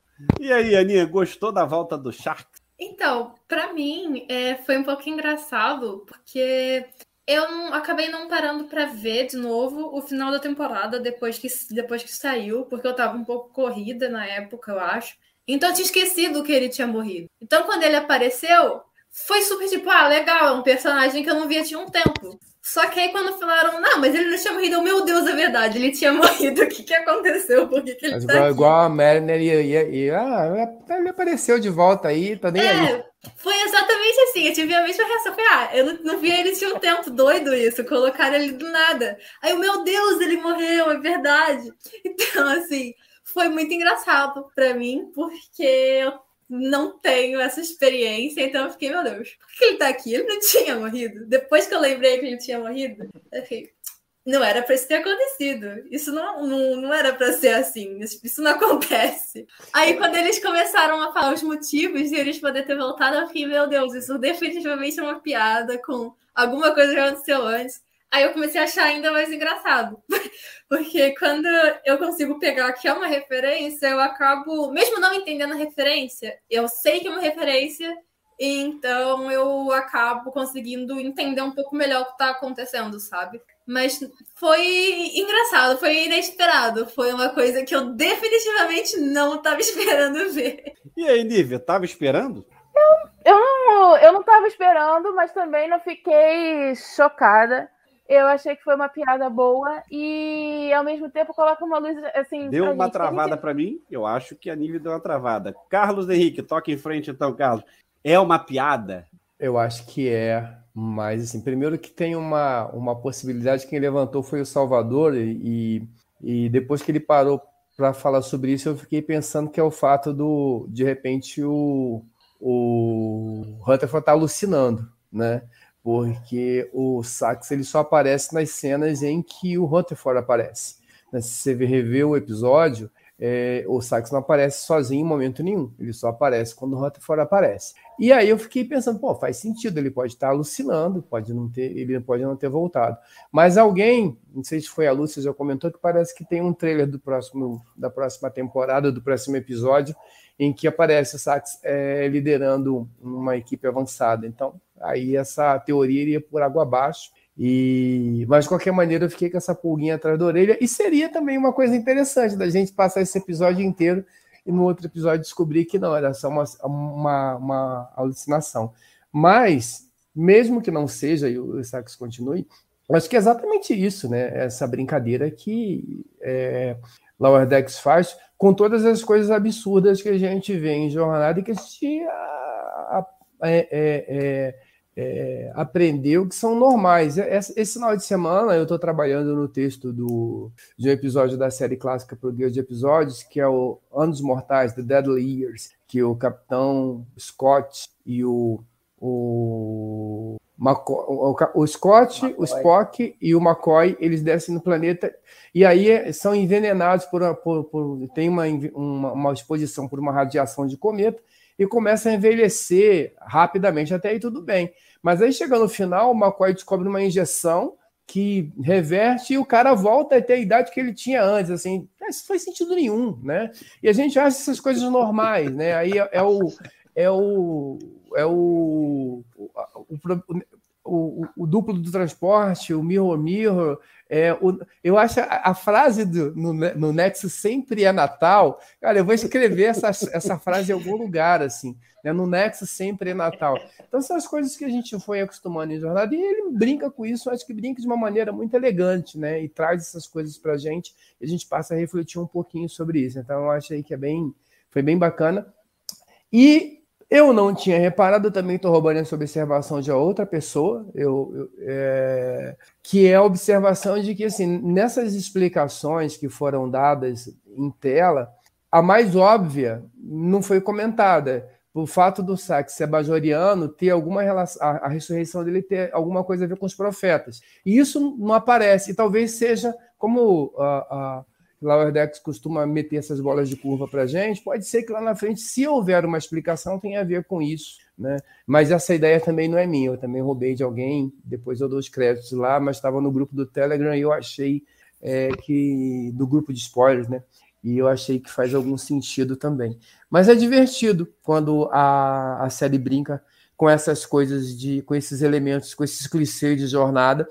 E aí, Aninha, gostou da volta do Sharks? Então, para mim, é, foi um pouco engraçado, porque eu não, acabei não parando para ver de novo o final da temporada depois que, depois que saiu, porque eu tava um pouco corrida na época, eu acho. Então eu tinha esquecido que ele tinha morrido. Então quando ele apareceu, foi super tipo, ah, legal, é um personagem que eu não via tinha um tempo. Só que aí quando falaram, não, mas ele não tinha morrido, meu Deus, é verdade, ele tinha morrido, o que, que aconteceu? Por que, que ele mas tá igual, aqui? igual a Mariner e, e, e, ah, ele apareceu de volta aí, tá nem é, aí. Foi exatamente assim, eu tive a mesma reação, foi, ah, eu não, não via ele tinha um tempo, doido isso, colocaram ele do nada. Aí, meu Deus, ele morreu, é verdade. Então, assim, foi muito engraçado para mim, porque eu não tenho essa experiência, então eu fiquei, meu Deus, por que ele tá aqui? Ele não tinha morrido. Depois que eu lembrei que ele tinha morrido, eu fiquei, não era para isso ter acontecido. Isso não, não, não era para ser assim. Isso, não acontece. Aí, quando eles começaram a falar os motivos e eles poderem ter voltado, eu fiquei, meu Deus, isso definitivamente é uma piada com alguma coisa que aconteceu antes. Aí eu comecei a achar ainda mais engraçado. Porque quando eu consigo pegar que é uma referência, eu acabo, mesmo não entendendo a referência, eu sei que é uma referência, então eu acabo conseguindo entender um pouco melhor o que está acontecendo, sabe? Mas foi engraçado, foi inesperado. Foi uma coisa que eu definitivamente não estava esperando ver. E aí, Nívia, estava esperando? Eu, eu, não, eu não estava esperando, mas também não fiquei chocada. Eu achei que foi uma piada boa e, ao mesmo tempo, coloca uma luz assim. Deu uma gente, travada gente... para mim. Eu acho que a Nívia deu uma travada. Carlos Henrique, toque em frente então, Carlos. É uma piada? Eu acho que é, mas assim, primeiro que tem uma, uma possibilidade, quem levantou foi o Salvador, e, e depois que ele parou para falar sobre isso, eu fiquei pensando que é o fato do, de repente, o, o Rutherford tá alucinando, né? Porque o Sax ele só aparece nas cenas em que o Rutherford aparece. Né? Se você rever o episódio, é, o Sax não aparece sozinho em momento nenhum, ele só aparece quando o Rutherford aparece. E aí eu fiquei pensando, pô, faz sentido, ele pode estar alucinando, pode não ter, ele pode não ter voltado. Mas alguém, não sei se foi a Lúcia, já comentou que parece que tem um trailer do próximo, da próxima temporada, do próximo episódio, em que aparece o Sax é, liderando uma equipe avançada. Então, aí essa teoria iria por água abaixo. E, mas de qualquer maneira eu fiquei com essa pulguinha atrás da orelha e seria também uma coisa interessante da gente passar esse episódio inteiro e no outro episódio descobrir que não era só uma, uma, uma alucinação. Mas mesmo que não seja e o Sax continue, acho que é exatamente isso, né? Essa brincadeira que é, Lower Decks faz com todas as coisas absurdas que a gente vê em jornada e que a gente a, a, é, é, é é, aprendeu que são normais. Esse, esse final de semana eu estou trabalhando no texto do, de um episódio da série clássica para o Guia de Episódios, que é o Anos Mortais, The Deadly Years, que o Capitão Scott e o, o, o, o Scott, McCoy. o Spock e o McCoy, eles descem no planeta e aí é, são envenenados por, por, por tem uma, uma, uma exposição por uma radiação de cometa e começa a envelhecer rapidamente. Até aí tudo bem. Mas aí chega no final, o McCoy descobre uma injeção que reverte e o cara volta a ter a idade que ele tinha antes, assim, isso faz sentido nenhum, né? E a gente acha essas coisas normais, né? Aí é, é o é o é o, o, o, o duplo do transporte, o mirror mirror, é, o, eu acho a, a frase do, no, no Nexus sempre é Natal. Cara, eu vou escrever essa, essa frase em algum lugar, assim. Né? No Nexus sempre é Natal. Então, são as coisas que a gente foi acostumando em jornada. E ele brinca com isso, acho que brinca de uma maneira muito elegante, né? E traz essas coisas para a gente. E a gente passa a refletir um pouquinho sobre isso. Então, eu achei que é bem, foi bem bacana. E eu não tinha reparado, também estou roubando essa observação de outra pessoa, eu, eu é, que é a observação de que, assim, nessas explicações que foram dadas em tela, a mais óbvia não foi comentada. O fato do Sax ser bajoriano ter alguma relação, a, a ressurreição dele ter alguma coisa a ver com os profetas. E isso não aparece, e talvez seja como a, a Lower Decks costuma meter essas bolas de curva para a gente, pode ser que lá na frente, se houver uma explicação, tenha a ver com isso. Né? Mas essa ideia também não é minha, eu também roubei de alguém, depois eu dou os créditos lá, mas estava no grupo do Telegram e eu achei é, que. do grupo de spoilers, né? E eu achei que faz algum sentido também. Mas é divertido quando a, a série brinca com essas coisas, de, com esses elementos, com esses clichês de jornada.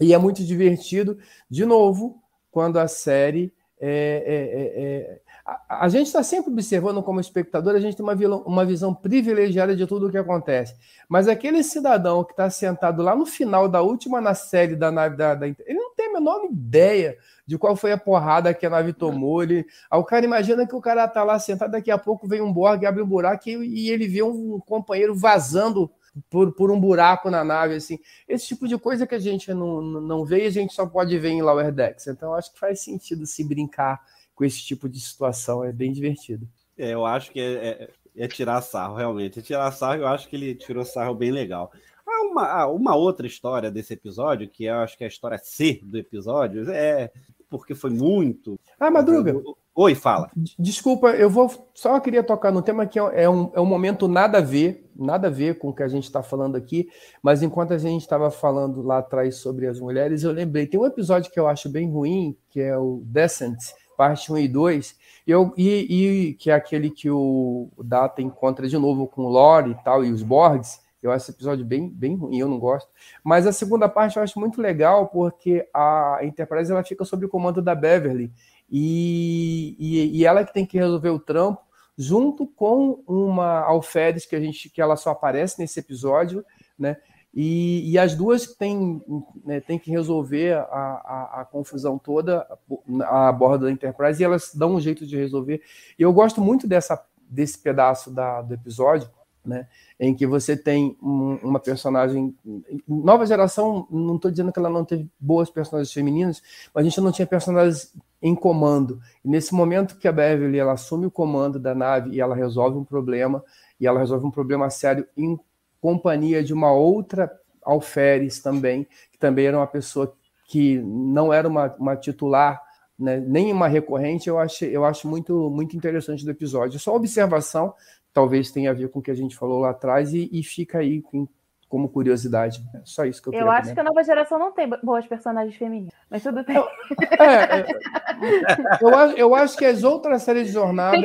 E é muito divertido, de novo, quando a série é, é, é, é, a, a, gente está sempre observando como espectador, a gente tem uma, uma visão privilegiada de tudo o que acontece. Mas aquele cidadão que está sentado lá no final da última na série da nave da, da, ele não tem a menor ideia de qual foi a porrada que a nave tomou. Ele, o cara imagina que o cara está lá sentado, daqui a pouco vem um Borg, abre um buraco e, e ele vê um companheiro vazando por, por um buraco na nave, assim. Esse tipo de coisa que a gente não, não vê e a gente só pode ver em Lower Decks. Então, acho que faz sentido se brincar com esse tipo de situação, é bem divertido. É, eu acho que é, é, é tirar sarro, realmente. É tirar sarro, eu acho que ele tirou sarro bem legal. Há uma, uma outra história desse episódio, que eu acho que é a história C do episódio, é porque foi muito. Ah, Madruga. Oi, fala. Desculpa, eu vou só queria tocar no tema que é um, é um momento nada a ver, nada a ver com o que a gente está falando aqui, mas enquanto a gente estava falando lá atrás sobre as mulheres, eu lembrei, tem um episódio que eu acho bem ruim, que é o Descent, parte 1 e 2, e, eu, e, e que é aquele que o, o Data encontra de novo com o Lore e tal, e os Borgs, eu acho esse episódio bem, bem ruim, eu não gosto. Mas a segunda parte eu acho muito legal, porque a Enterprise ela fica sob o comando da Beverly, e, e, e, ela que tem que resolver o trampo, junto com uma alferes que a gente que ela só aparece nesse episódio, né? E, e as duas têm, né, que resolver a, a, a, confusão toda a, a bordo da Enterprise e elas dão um jeito de resolver. E eu gosto muito dessa, desse pedaço da, do episódio, né, em que você tem um, uma personagem. Nova geração, não estou dizendo que ela não teve boas personagens femininas, mas a gente não tinha personagens em comando. E nesse momento que a Beverly ela assume o comando da nave e ela resolve um problema, e ela resolve um problema sério em companhia de uma outra alferes também, que também era uma pessoa que não era uma, uma titular, né, nem uma recorrente, eu acho, eu acho muito, muito interessante do episódio. Só observação, talvez tenha a ver com o que a gente falou lá atrás, e, e fica aí com como curiosidade. É só isso que eu Eu acho que a nova geração não tem boas personagens femininas, mas tudo bem. É, é, eu, eu, acho que as outras séries de jornada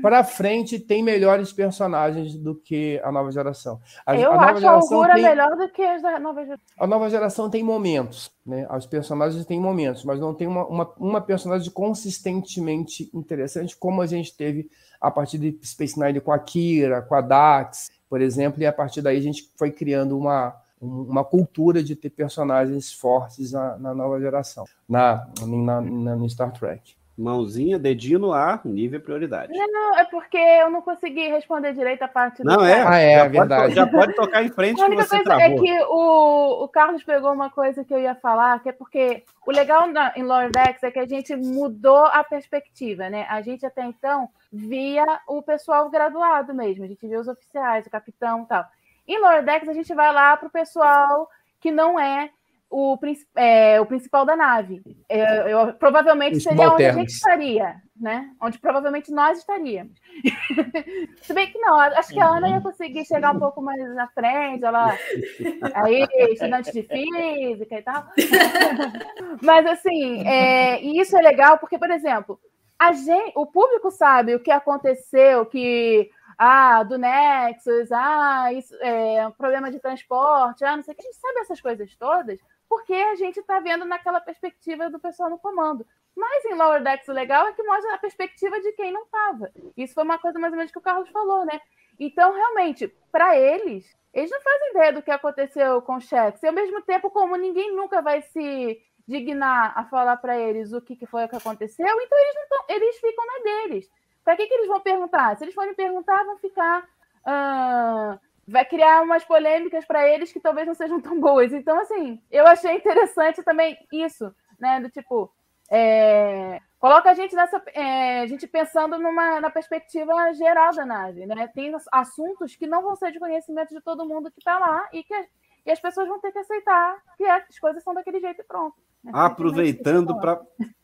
para frente tem melhores personagens do que a nova geração. A, eu a acho a Augura tem, melhor do que as da nova geração. A nova geração tem momentos, né? Os personagens têm momentos, mas não tem uma, uma, uma personagem consistentemente interessante como a gente teve a partir de Space Nine com a Kira, com a Dax, por exemplo, e a partir daí a gente foi criando uma, uma cultura de ter personagens fortes na, na nova geração, na, na, na, no Star Trek. Mãozinha, dedinho no ar, nível prioridade. Não, não, é porque eu não consegui responder direito a parte Não, é? Ah, é, já verdade. Pode, já pode tocar em frente a que você coisa é que o, o Carlos pegou uma coisa que eu ia falar, que é porque o legal na, em Lower Decks é que a gente mudou a perspectiva, né? A gente até então via o pessoal graduado mesmo, a gente via os oficiais, o capitão e tal. Em Lower Decks a gente vai lá para o pessoal que não é o, é, o principal da nave. Eu, eu provavelmente Os seria onde a gente estaria, né? Onde provavelmente nós estaríamos. Se bem que não, acho que a Ana ia conseguir chegar um pouco mais na frente, ela aí, estudante de física e tal. Mas assim, é, e isso é legal porque, por exemplo, a gente, o público sabe o que aconteceu, que ah, do Nexus, ah, isso é problema de transporte, ah, não sei o que, a gente sabe essas coisas todas, porque a gente está vendo naquela perspectiva do pessoal no comando. Mas em Lower Decks o legal é que mostra a perspectiva de quem não estava. Isso foi uma coisa mais ou menos que o Carlos falou, né? Então, realmente, para eles, eles não fazem ideia do que aconteceu com o Shex. E ao mesmo tempo, como ninguém nunca vai se dignar a falar para eles o que, que foi que aconteceu, então eles, não tão, eles ficam na deles. Para que, que eles vão perguntar? Se eles forem perguntar, vão ficar. Uh, vai criar umas polêmicas para eles que talvez não sejam tão boas. Então, assim, eu achei interessante também isso, né? Do tipo, é, coloca a gente nessa. É, a gente pensando numa, na perspectiva geral da nave, né? Tem assuntos que não vão ser de conhecimento de todo mundo que está lá e que e as pessoas vão ter que aceitar que as coisas são daquele jeito e pronto. Aproveitando para.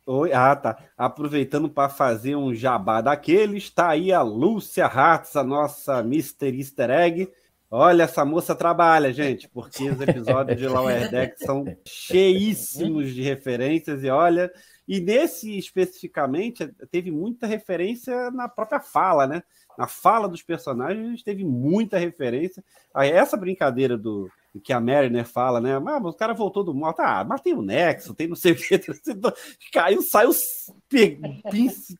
Oi, ah, tá. Aproveitando para fazer um jabá daquele, está aí a Lúcia Hartz, a nossa Mr. Easter Egg Olha, essa moça trabalha, gente, porque os episódios de Lower Deck são cheíssimos de referências e olha, e nesse especificamente teve muita referência na própria fala, né? Na fala dos personagens teve muita referência. Aí essa brincadeira do que a Mariner fala, né? Ah, mas o cara voltou do morto. Ah, mas tem o Nexo, tem não sei o que. Caiu, saiu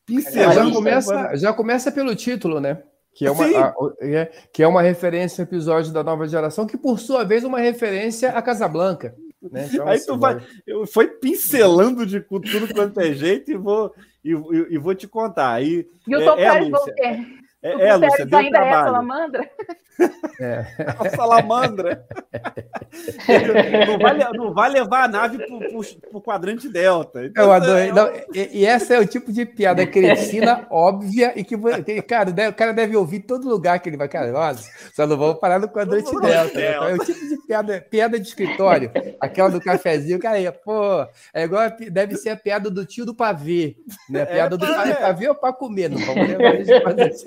pincelando. Já começa, já começa pelo título, né? Que é, uma, a, é, que é uma referência ao episódio da nova geração, que por sua vez é uma referência a Casablanca. Né? Então, Aí assim, tu vai, eu foi pincelando de tudo quanto é jeito e vou, e, e, e vou te contar. Aí, e o Tom é, é, Lúcia, é, é, Lúcia, deu ainda trabalho. é a salamandra? É. A salamandra. não, vai, não vai levar a nave para o quadrante delta. Então, eu adorei. É... Não, e, e, essa é o tipo de piada crescina, óbvia, e que, cara, o cara deve ouvir todo lugar que ele vai. Cara, nossa, só não vamos parar no quadrante delta. Né? É o tipo de piada, piada de escritório, aquela do cafezinho, cara, pô, é igual, deve ser a piada do tio do pavê, né? A piada é, do é. pavê ou para comer, não vamos levar isso.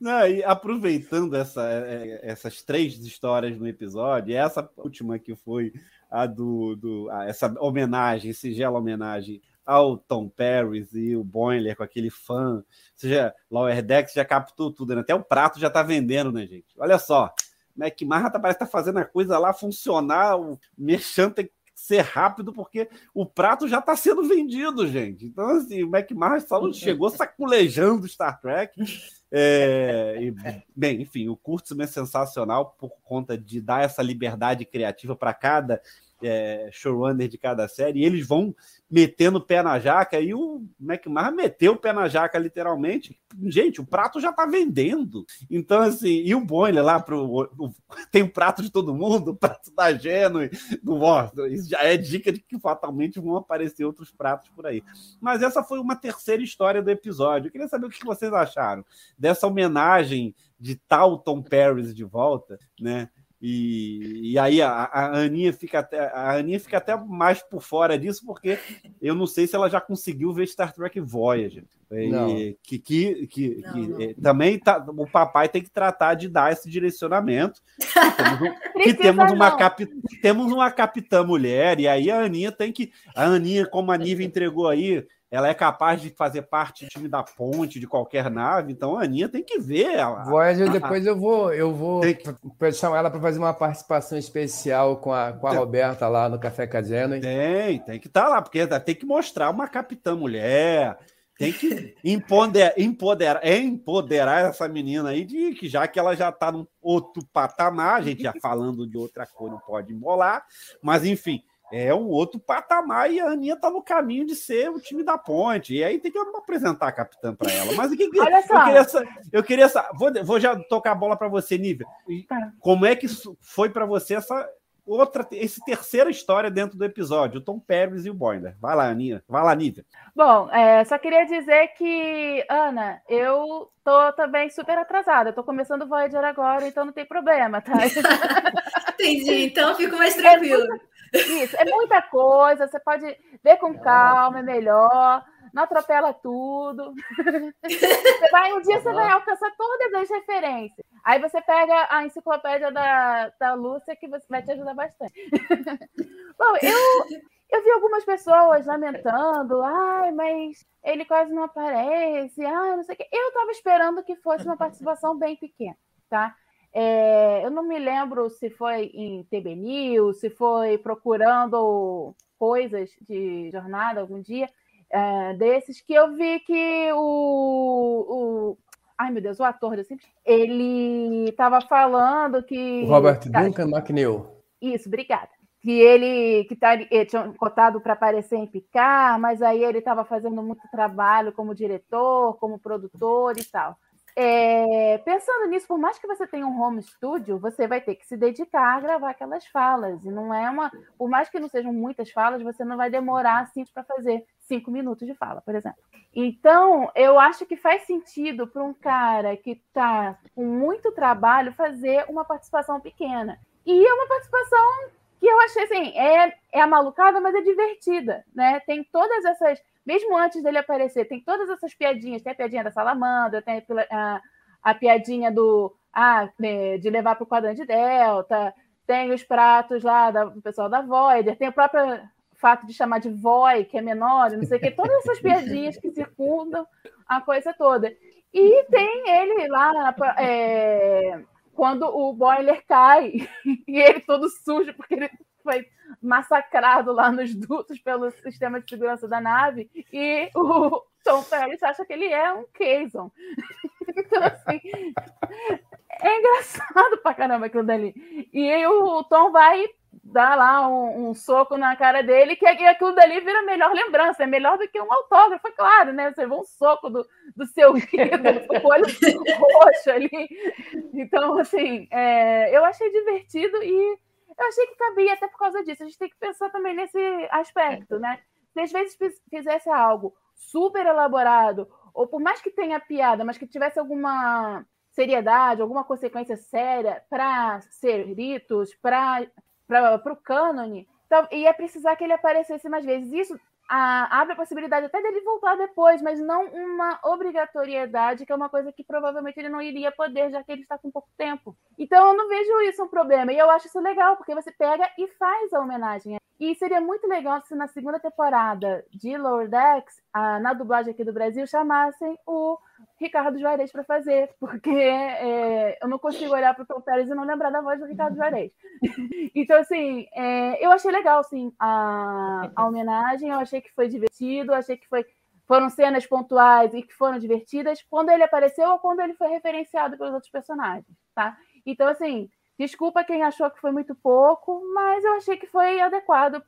Não, e aproveitando essa, é, é, essas três histórias no episódio, essa última que foi a do, do a essa homenagem, singela homenagem ao Tom Paris e o Boiler com aquele fã, ou seja, Lower Decks já captou tudo, né? até o prato já tá vendendo, né, gente? Olha só, McMahon tá, parece que tá fazendo a coisa lá funcionar, o Merchan tem que ser rápido, porque o prato já está sendo vendido, gente. Então, assim, o McMahon chegou saculejando Star Trek É, e, bem, enfim, o Kurtzman é sensacional por conta de dar essa liberdade criativa para cada é, showrunner de cada série, e eles vão metendo o pé na jaca, e o McMahon meteu o pé na jaca, literalmente. Gente, o prato já tá vendendo. Então, assim, e o Boiler lá pro. O, tem o prato de todo mundo, o prato da Geno, do Morto. Isso já é dica de que fatalmente vão aparecer outros pratos por aí. Mas essa foi uma terceira história do episódio. Eu queria saber o que vocês acharam dessa homenagem de tal Tom Paris de volta, né? E, e aí a, a, Aninha fica até, a Aninha fica até mais por fora disso, porque eu não sei se ela já conseguiu ver Star Trek Voyager. E, que, que, que, não, que não. É, também tá, o papai tem que tratar de dar esse direcionamento. Que temos, que temos uma, cap, temos uma capitã mulher, e aí a Aninha tem que. A Aninha, como a Nive entregou aí, ela é capaz de fazer parte do time da ponte de qualquer nave, então a Aninha tem que ver ela. Voyager, depois eu vou, eu vou que... chamar ela para fazer uma participação especial com a, com a Roberta lá no Café Cadeno. Tem, tem que estar tá lá, porque tem que mostrar uma capitã mulher, tem que empoderar, empoderar, empoderar essa menina aí de que já que ela já está num outro patamar, a gente já falando de outra cor não pode embolar, mas enfim, é um outro patamar e a Aninha está no caminho de ser o time da ponte. E aí tem que apresentar a capitã para ela. Mas o que, que Olha só. eu queria eu queria vou, vou já tocar a bola para você, Nívia. Tá. Como é que foi para você essa outra essa terceira história dentro do episódio, o Tom Paris e o Boiler. Vai lá, Aninha. Vai lá, Nívia. Bom, é, só queria dizer que, Ana, eu tô também super atrasada. Eu tô começando o Voyager agora, então não tem problema, tá? Entendi. Então fico mais tranquilo. É isso, é muita coisa, você pode ver com calma, é melhor, não atropela tudo. Você vai, um dia você vai alcançar todas as referências. Aí você pega a enciclopédia da, da Lúcia, que vai te ajudar bastante. Bom, eu, eu vi algumas pessoas lamentando, ai, mas ele quase não aparece, ai, não sei o quê. Eu estava esperando que fosse uma participação bem pequena, tá? É, eu não me lembro se foi em TB News, se foi procurando coisas de jornada algum dia é, desses, que eu vi que o, o ai meu Deus, o ator ele estava falando que. O Robert Duncan McNeil. Isso, obrigada. Que ele que tá, ele tinha cotado para aparecer em Picar, mas aí ele estava fazendo muito trabalho como diretor, como produtor e tal. É, pensando nisso, por mais que você tenha um home studio, você vai ter que se dedicar a gravar aquelas falas. E não é uma. Por mais que não sejam muitas falas, você não vai demorar assim para fazer cinco minutos de fala, por exemplo. Então, eu acho que faz sentido para um cara que está com muito trabalho fazer uma participação pequena. E é uma participação que eu achei assim, é, é malucada, mas é divertida, né? Tem todas essas mesmo antes dele aparecer, tem todas essas piadinhas. Tem a piadinha da salamandra, tem a, a piadinha do ah, de levar para o quadrante delta, tem os pratos lá da, do pessoal da Voider, tem o próprio fato de chamar de Voi, que é menor, não sei o que, todas essas piadinhas que circundam a coisa toda. E tem ele lá, é, quando o boiler cai, e ele todo sujo, porque ele foi massacrado lá nos dutos pelo sistema de segurança da nave, e o Tom Paris acha que ele é um Kazon. então, assim, é engraçado pra caramba aquilo dali. E aí o Tom vai dar lá um, um, soco na cara dele, que aquilo dali vira a melhor lembrança, é melhor do que um autógrafo, é claro, né? Você vê um soco do, do seu ídolo, o olho roxo ali. Então, assim, é, eu achei divertido e eu achei que cabia até por causa disso. A gente tem que pensar também nesse aspecto, né? Se às vezes fizesse algo super elaborado, ou por mais que tenha piada, mas que tivesse alguma seriedade, alguma consequência séria para Cerritos, para o cânone, então, ia precisar que ele aparecesse mais vezes. Isso a, abre a possibilidade até dele voltar depois, mas não uma obrigatoriedade, que é uma coisa que provavelmente ele não iria poder, já que ele está com pouco tempo. Então eu não vejo isso um problema. E eu acho isso legal, porque você pega e faz a homenagem. E seria muito legal se na segunda temporada de Lower Decks, a, na dublagem aqui do Brasil, chamassem o Ricardo Juarez para fazer, porque é, eu não consigo olhar para o Tom Pérez e não lembrar da voz do Ricardo Juarez. então, assim, é, eu achei legal, sim, a, a homenagem, eu achei que foi divertido, achei que foi foram cenas pontuais e que foram divertidas quando ele apareceu ou quando ele foi referenciado pelos outros personagens, tá? Então, assim, desculpa quem achou que foi muito pouco, mas eu achei que foi adequado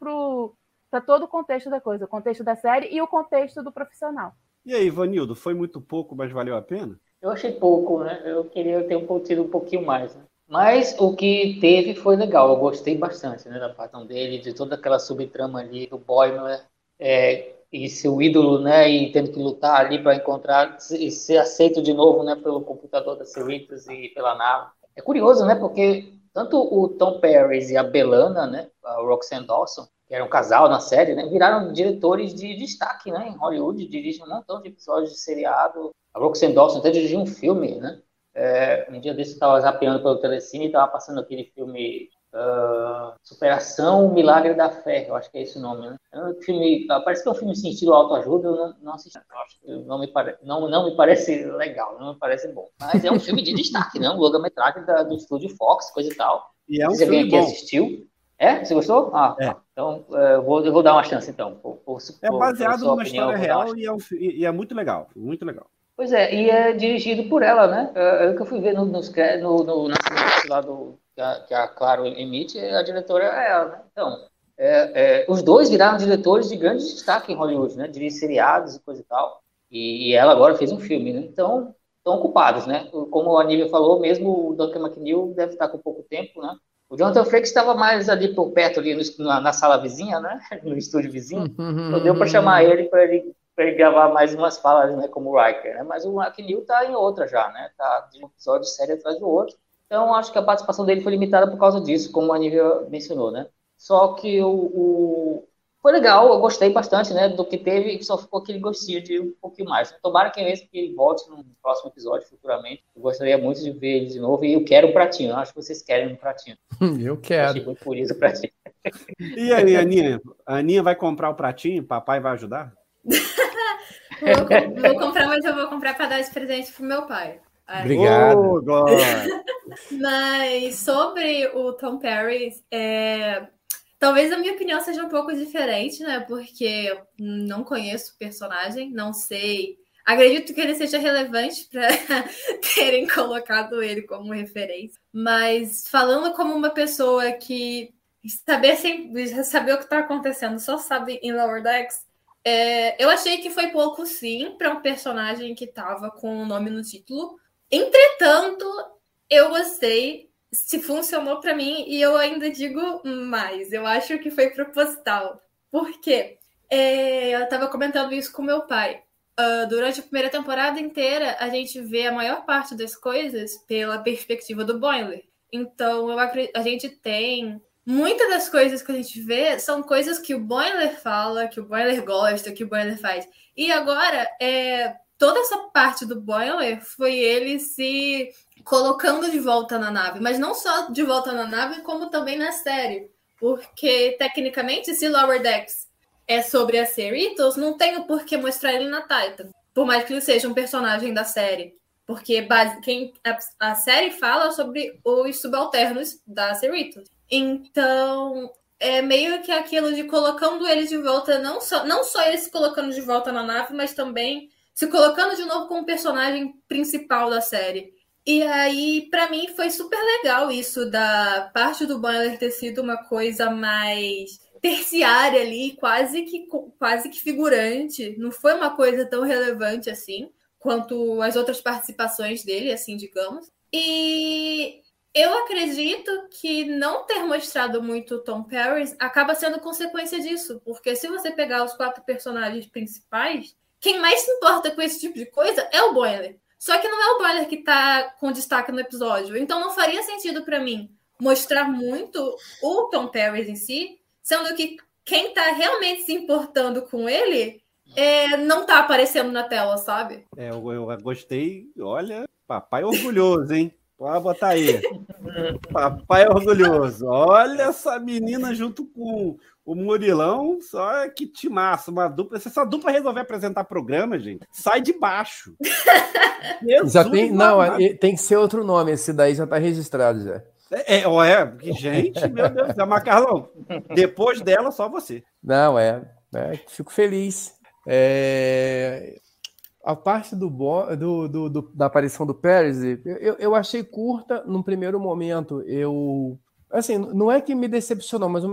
para todo o contexto da coisa, o contexto da série e o contexto do profissional. E aí, Vanildo, foi muito pouco, mas valeu a pena? Eu achei pouco, né? Eu queria ter um, tido um pouquinho mais, né? Mas o que teve foi legal, eu gostei bastante né, da partão dele, de toda aquela subtrama ali do Boimler, é, e seu ídolo, né, e tendo que lutar ali para encontrar e ser aceito de novo, né, pelo computador da Cerritos e pela nave. É curioso, né, porque tanto o Tom Paris e a Belana, né, a Roxanne Dawson, que era um casal na série, né, viraram diretores de destaque, né, em Hollywood, dirigem um montão de episódios de seriado. A Roxanne Dawson até dirigiu um filme, né, é, um dia desse eu estava zapeando pelo Telecine e estava passando aquele filme Uh, Superação, Milagre da Fé, eu acho que é esse o nome, né? É um filme, uh, parece que é um filme sem estilo autoajuda, eu não, não assisti, não me, pare, não, não me parece legal, não me parece bom. Mas é um filme de destaque, né? Um longa-metragem do estúdio Fox, coisa e tal. E é um Você filme bom. assistiu? É? Você gostou? Ah, É. então uh, eu, vou, eu vou dar uma chance então. Por, por, É baseado numa opinião, história eu real e é, um e é muito legal, muito legal. Pois é, e é dirigido por ela, né? É, é o que eu fui ver no, nos no, no, na lá do, que, a, que a Claro emite, a diretora é ela, né? Então, é, é, os dois viraram diretores de grande destaque em Hollywood, né? De seriados e coisa e tal. E, e ela agora fez um filme, né? Então, estão ocupados, né? Como a Nívia falou, mesmo o Duncan McNeil deve estar com pouco tempo, né? O Jonathan Frakes estava mais ali por perto, ali no- na, na sala vizinha, né? No estúdio vizinho. Então deu para chamar ele para ele, pra ele gravar mais umas falas, né, como o Riker, né? Mas o McNeil tá em outra já, né? Tá de um episódio sério atrás do outro. Então acho que a participação dele foi limitada por causa disso, como a Nívia mencionou, né? Só que o, o- foi legal, eu gostei bastante, né, do que teve e só ficou aquele gostinho de um pouquinho mais. Tomara que mesmo que ele volte no próximo episódio futuramente. Eu gostaria muito de ver ele de novo e eu quero um pratinho. Eu acho que vocês querem um pratinho. Eu Eu quero. muito por isso o pratinho. E aí, Aninha? A Aninha vai comprar o pratinho? Papai vai ajudar? Vou, vou comprar, mas eu vou comprar para dar esse presente pro meu pai. Aí. Obrigado. Glória! Mas sobre o Tom Perry, é, talvez a minha opinião seja um pouco diferente, né? Porque eu não conheço o personagem, não sei. Acredito que ele seja relevante para terem colocado ele como referência. Mas falando como uma pessoa que saber, sem, saber o que está acontecendo, só sabe em Lower Decks, é, eu achei que foi pouco sim para um personagem que estava com o nome no título. Entretanto, eu gostei, se funcionou para mim, e eu ainda digo mais. Eu acho que foi proposital. Por quê? É, eu estava comentando isso com meu pai. Ah, durante a primeira temporada inteira, a gente vê a maior parte das coisas pela perspectiva do Boiler. Então, eu a gente tem. Muitas das coisas que a gente vê são coisas que o Boiler fala, que o Boiler gosta, que o Boiler faz. E agora, é, toda essa parte do Boiler foi ele se colocando de volta na nave, mas não só de volta na nave, como também na série. Porque, tecnicamente, se Lower Decks é sobre a Cerritos, não tem o porquê mostrar ele na Titan. Por mais que ele seja um personagem da série. Porque base, quem, a, a série fala sobre os subalternos da Cerritos. Então, é meio que aquilo de colocando ele de volta, não só, não só ele se colocando de volta na nave, mas também se colocando de novo como personagem principal da série. E aí, pra mim, foi super legal isso da parte do Boiler ter sido uma coisa mais terciária ali, quase que quase que figurante. Não foi uma coisa tão relevante assim quanto as outras participações dele, assim, digamos. E eu acredito que não ter mostrado muito Tom Paris acaba sendo consequência disso, porque se você pegar os quatro personagens principais, quem mais se importa com esse tipo de coisa é o Boiler. Só que não é o Boiler que tá com destaque no episódio. Então não faria sentido para mim mostrar muito o Tom Paris em si, sendo que quem tá realmente se importando com ele é, não tá aparecendo na tela, sabe? É, eu, eu gostei. Olha, papai orgulhoso, hein? Pode botar aí. Papai orgulhoso. Olha essa menina junto com o Murilão. Só que te massa, uma dupla. Se essa dupla resolver apresentar programa, gente, sai de baixo. Jesus Já tem, não, é- tem que ser outro nome. Esse daí já está registrado já. É, é, é, gente, meu Deus do céu. Mas, Carlão, depois dela, só você. Não, é. é, fico feliz. É, a parte do, do, do, do, da aparição do Pérez, eu, eu achei curta num primeiro momento. Eu assim, não é que me decepcionou, mas no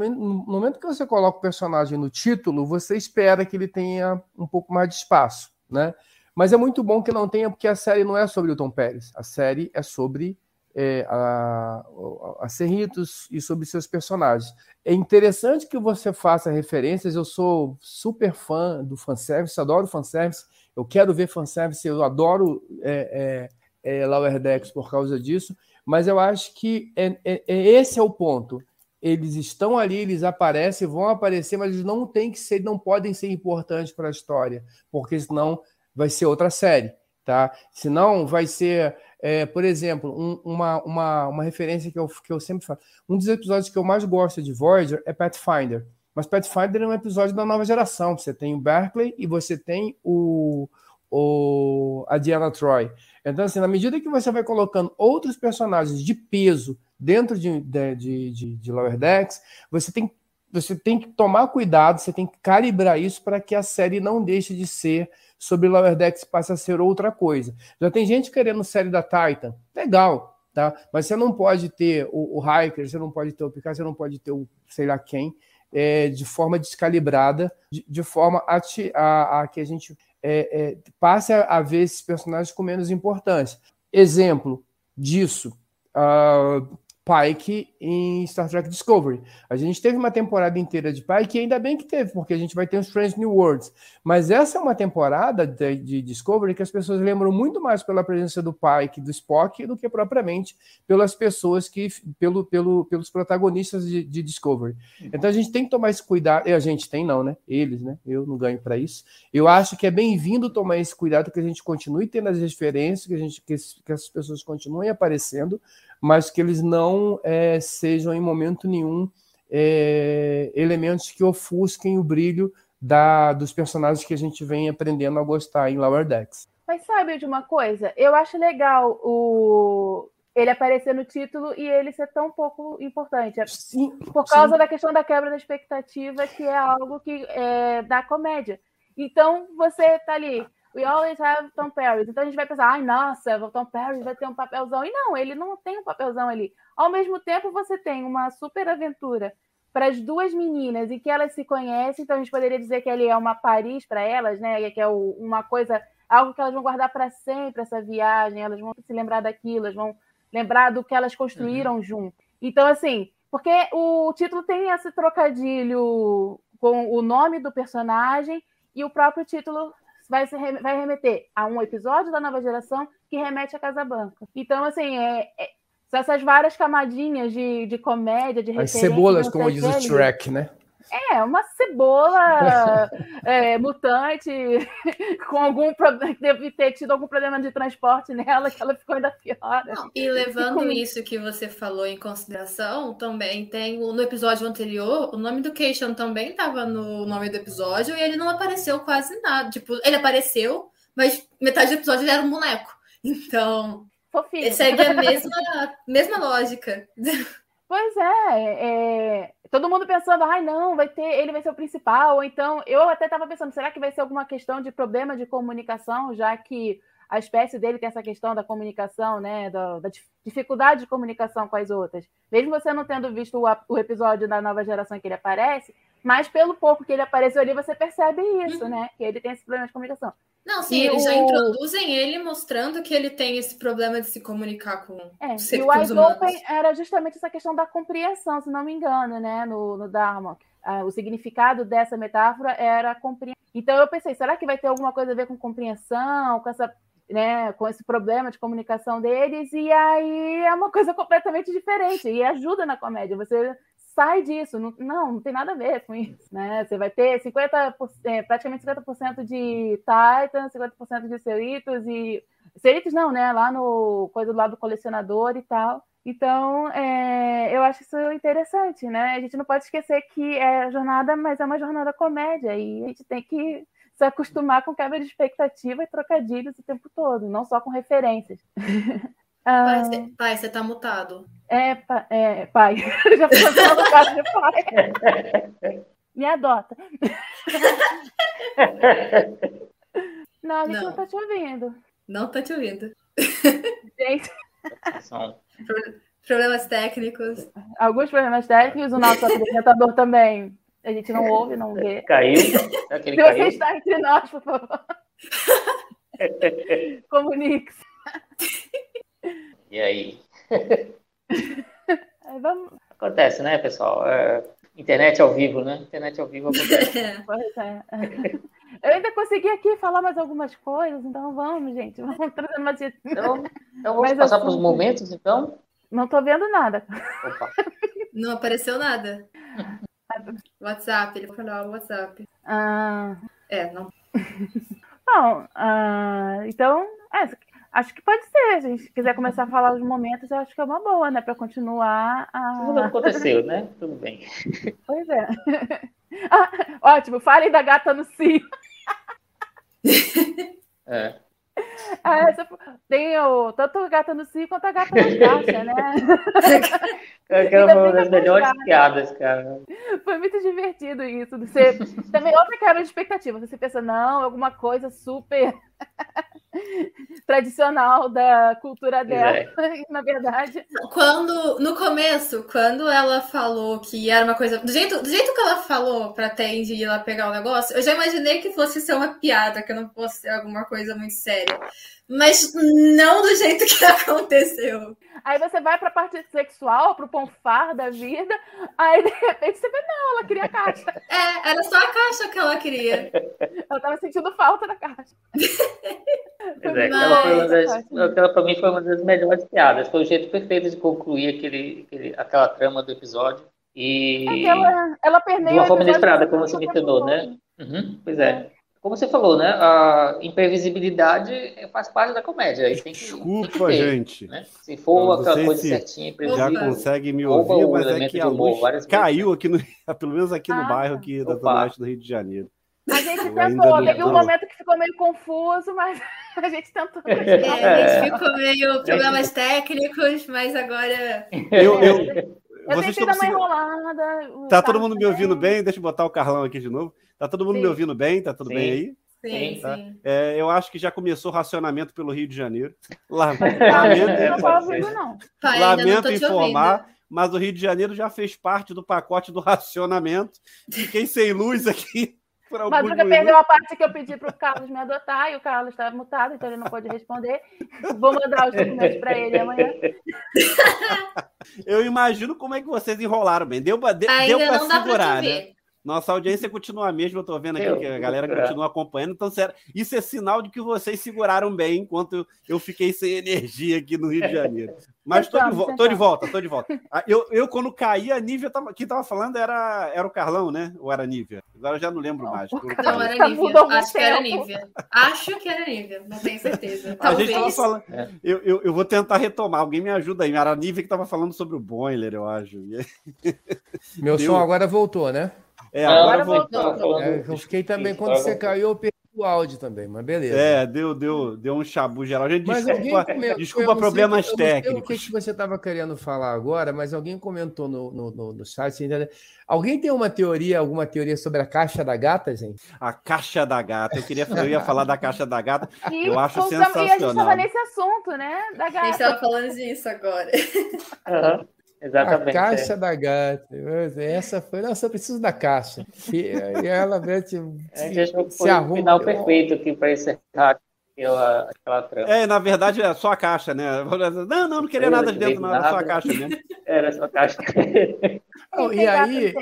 momento que você coloca o personagem no título, você espera que ele tenha um pouco mais de espaço, né? Mas é muito bom que não tenha, porque a série não é sobre o Tom Pérez. A série é sobre é, a, a Cerritos e sobre seus personagens. É interessante que você faça referências. Eu sou super fã do fanservice, adoro fanservice. Eu quero ver fanservice, eu adoro é, é, é, Lower Decks por causa disso. Mas eu acho que é, é, é, esse é o ponto. Eles estão ali, eles aparecem, vão aparecer, mas eles não têm que ser, não podem ser importantes para a história, porque senão vai ser outra série, tá? Senão vai ser, é, por exemplo, um, uma, uma, uma referência que eu, que eu sempre falo. Um dos episódios que eu mais gosto de Voyager é Pathfinder. Mas Pathfinder é um episódio da nova geração. Você tem o Berkeley e você tem o, o, a Diana Troy. Então, assim, na medida que você vai colocando outros personagens de peso dentro de, de, de, de Lower Decks, você tem, você tem que tomar cuidado, você tem que calibrar isso para que a série não deixe de ser sobre Lower Decks passe a ser outra coisa. Já tem gente querendo série da Titan, legal, tá? Mas você não pode ter o, o Hiker, você não pode ter o Picard, você não pode ter o sei lá quem, é, de forma descalibrada, de, de forma a, a, a, que a gente é, é, passe a, a, ver esses personagens com menos importância. Exemplo disso, uh, Pike em Star Trek Discovery. A gente teve uma temporada inteira de Pike, e ainda bem que teve, porque a gente vai ter os Strange New Worlds. Mas essa é uma temporada de, de, Discovery que as pessoas lembram muito mais pela presença do Pike, do Spock, do que propriamente pelas pessoas que, pelo, pelo, pelos protagonistas de, de Discovery. Então a gente tem que tomar esse cuidado. E a gente tem, não, né? Eles, né? Eu não ganho para isso. Eu acho que é bem-vindo tomar esse cuidado que a gente continue tendo as referências, que, a gente, que, que as pessoas continuem aparecendo, mas que eles não é, sejam em momento nenhum é, elementos que ofusquem o brilho da, dos personagens que a gente vem aprendendo a gostar em Lower Decks. Mas sabe de uma coisa? Eu acho legal o ele aparecer no título e ele ser tão pouco importante. Sim, por causa sim. da questão da quebra da expectativa, que é algo que é da comédia. Então você tá ali, we always have Tom Paris. Então a gente vai pensar, ai, nossa, o Tom Paris vai ter um papelzão. E não, ele não tem um papelzão ali. Ao mesmo tempo, você tem uma super aventura para as duas meninas e que elas se conhecem, então a gente poderia dizer que ele é uma Paris para elas, né? Que é uma coisa, algo que elas vão guardar para sempre essa viagem, elas vão se lembrar daquilo, elas vão lembrar do que elas construíram uhum. junto. Então, assim, porque o título tem esse trocadilho com o nome do personagem e o próprio título vai, se, vai remeter a um episódio da nova geração que remete a Casablanca. Então, assim, é, é essas várias camadinhas de, de comédia, de As cebolas, como diz o Shrek, né? É, uma cebola é, mutante com algum problema, deve ter tido algum problema de transporte nela, que ela ficou ainda pior. Não, e levando com... isso que você falou em consideração, também tem no episódio anterior, o nome do Keishon também estava no nome do episódio e ele não apareceu quase nada. Tipo, ele apareceu, mas metade do episódio ele era um boneco. Então, Fofinho. segue a mesma, mesma lógica. Pois é, é, todo mundo pensando, ai não, vai ter, ele vai ser o principal, ou então eu até estava pensando, será que vai ser alguma questão de problema de comunicação, já que a espécie dele tem essa questão da comunicação, né, da, da dificuldade de comunicação com as outras. Mesmo você não tendo visto o, o, episódio da nova geração que ele aparece, mas pelo pouco que ele apareceu ali, você percebe isso, uhum. né, que ele tem esse problema de comunicação. Não, sim, e eles o... já introduzem ele mostrando que ele tem esse problema de se comunicar com é, E o Eyes Open era justamente essa questão da compreensão, se não me engano, né, no, no Dharma. Ah, o significado dessa metáfora era compreensão. Então eu pensei, será que vai ter alguma coisa a ver com compreensão, com essa né, com esse problema de comunicação deles, e aí é uma coisa completamente diferente e ajuda na comédia. Você sai disso. Não, não, não tem nada a ver com isso. Né? Você vai ter 50%, é, praticamente 50% de Titan, 50% de Cerritos e. Cerritos não, né? Lá no coisa do lado do colecionador e tal. Então, é, eu acho isso interessante, né? A gente não pode esquecer que é jornada, mas é uma jornada comédia, e a gente tem que se acostumar com quebra de expectativa e trocadilhos o tempo todo, não só com referências. Pai, você, pai, você tá mutado. É, pa, é pai. Já foi no caso de pai. Me adota. Não, a gente não, Não. tá te ouvindo. Não tô te ouvindo. Gente. Problemas técnicos. alguns problemas técnicos, o nosso apresentador também. A gente não ouve, não vê. Caiu? Ele Se você caiu? está entre nós, por favor, comunique-se. E aí? Vamos. Acontece, né, pessoal? É, internet ao vivo, né? Internet ao vivo acontece. É. Pois é. Eu ainda consegui aqui falar mais algumas coisas, então vamos, gente. Vamos trazendo mais. Então, então vamos passar para os momentos, então? Não tô vendo nada. Opa. Não apareceu nada. WhatsApp, ele falou WhatsApp. Ah, É, não. Bom, ah, então, é, acho que pode ser. Se a gente quiser começar a falar os momentos, eu acho que é uma boa, né? Para continuar Tudo a. aconteceu, né? Tudo bem. Pois é. Ah, ótimo, falem da gata no cio. É. Ah, essa tem o, tanto a gata no cio quanto a gata na caixa, né? Aquela foi uma das melhores piadas, cara. Foi muito divertido isso. Você também outra quebra de expectativa. Você pensa, não, alguma coisa super tradicional da cultura dela. E, Na verdade, Quando, no começo, quando ela falou que era uma coisa. Do jeito, do jeito que ela falou pra Tandy ir lá pegar o negócio, eu já imaginei que fosse ser uma piada, que não fosse ser alguma coisa muito séria. Mas não do jeito que aconteceu. aí você vai para a parte sexual, para o ponfar da vida, aí de repente você vê, não, ela queria a caixa. É, era só a caixa que ela queria. Ela estava sentindo falta da caixa. Pois é, aquela, foi uma das, Mas- aquela pra mim foi uma das melhores piadas. Foi o jeito perfeito de concluir aquele, aquele- aquela trama do episódio. E É ela, ela permeia de uma forma inesperada, como você mencionou, né? Uhum, pois é. Como você falou, né? A imprevisibilidade faz parte da comédia. tem que- tem que Desculpa, ter, gente. né? Se for Eu não aquela coisa se certinha, Já consegue me ouvir, mas é que a humor luz caiu aqui, no, pelo menos aqui no Ah, bairro aqui da. Zona Oeste do Rio de Janeiro. A gente tentou, não teve um momento que ficou meio confuso, mas a gente tentou. É, a gente ficou meio problemas técnicos, mas agora. Eu, eu, Eu vocês tentei dar uma enrolada. Tá todo mundo me ouvindo bem? Deixa eu botar o Carlão aqui de novo. Tá todo mundo Sim. me ouvindo bem? Tá tudo Sim. bem aí? Sim, Tá. sim. É, eu acho que já começou o racionamento pelo Rio de Janeiro. Lamento, não tô ouvindo, não. Pai, não lamento te informar, ouvindo. mas o Rio de Janeiro já fez parte do pacote do racionamento. Fiquei sem luz aqui Madruga minutos. perdeu a parte que eu pedi para o Carlos me adotar e o Carlos estava mutado, então ele não pôde responder. Vou mandar os documentos para ele amanhã. Eu imagino como é que vocês enrolaram bem. Deu, pra- de- deu Ainda para não dá pra segurar, né? Nossa audiência continua a mesma, eu tô vendo aqui Eu que a galera procurar. continua acompanhando. Então, sério, isso é sinal de que vocês seguraram bem enquanto eu, fiquei sem energia aqui no Rio de Janeiro. Mas tô de, vo- tô de volta, tô de volta. Ah, Eu, eu quando caí, a Nívia tava, quem tava falando era, era o Carlão, né? Ou era a Nívia? Agora eu já não lembro mais. o Quando Carlão Não, era Nívia. Acho que era. Nívia. Acho que era Nívia, não tenho certeza. A gente tava Talvez. falando. É. Eu, eu, eu vou tentar retomar. Alguém me ajuda aí. Era a Nívia que tava falando sobre o boiler, eu acho. Meu Deu. som agora voltou, né? É, agora agora voltou. É, eu fiquei também, quando tava- você caiu, eu perdi o áudio também, mas beleza. É, deu, deu, deu um chabu geral. Gente, Mas alguém desculpa, comentou, desculpa eu não sei- problemas eu não sei técnicos. o que, que você estava querendo falar agora, mas alguém comentou no, no, no, no site. entendeu? Alguém tem uma teoria, alguma teoria sobre a caixa da gata, gente? A caixa da gata. Eu queria eu ia falar da caixa da gata. E, Eu acho voltamos- e a gente sensacional. estava nesse assunto, né? Da A gente gata. estava falando disso agora. Aham, Exatamente. A caixa é. da gata. Essa foi. Nossa, eu preciso da caixa. E, e ela gente achou que se foi o arruma. final perfeito aqui para encerrar aquela, aquela trama. É, na verdade, é só a caixa, né? Não, não, não queria nada de dentro, não. Era só a caixa mesmo. Era só a caixa. Não, e aí.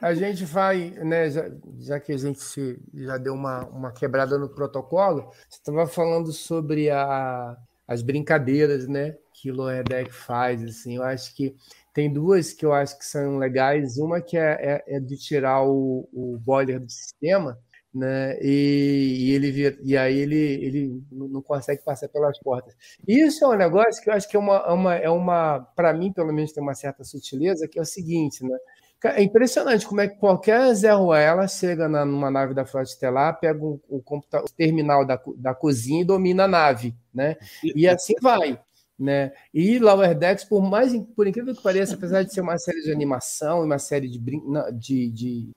A gente vai, né, já, já que a gente se- já deu uma, uma quebrada no protocolo, você estava falando sobre a, as brincadeiras, né, que o Loredeck faz, assim, eu acho que tem duas que eu acho que são legais, uma que é, é, é de tirar o, o boiler do sistema, né, e, e ele vira- e aí ele, ele não consegue passar pelas portas. Isso é um negócio que eu acho que é uma, é uma, é uma para mim, pelo menos, tem uma certa sutileza, que é o seguinte, né, É impressionante como é que qualquer Zé Ruela chega na, numa nave da Frota Estelar, pega o, o, o terminal da, da cozinha e domina a nave, né? E assim vai, né? E Lower por mais por incrível que pareça, apesar de ser uma série de animação e uma série de, de, de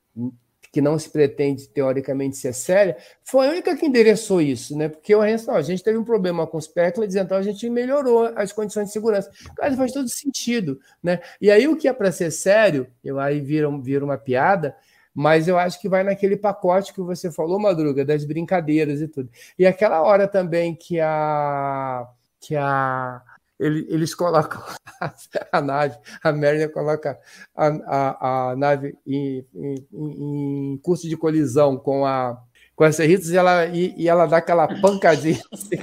que não se pretende teoricamente ser séria, foi a única que endereçou isso, né? Porque o a gente teve um problema com os Pecklets, então a gente melhorou as condições de segurança. Cara, faz todo sentido, né? E aí o que é para ser sério, eu aí vira, vira uma piada, mas eu acho que vai naquele pacote que você falou, Madruga, das brincadeiras e tudo. E aquela hora também que a que a eles colocam a nave, a Mariner coloca a, a, a nave em, em, em, curso de colisão com a com essa Ritos e ela, e, e, ela dá aquela pancadinha. Assim,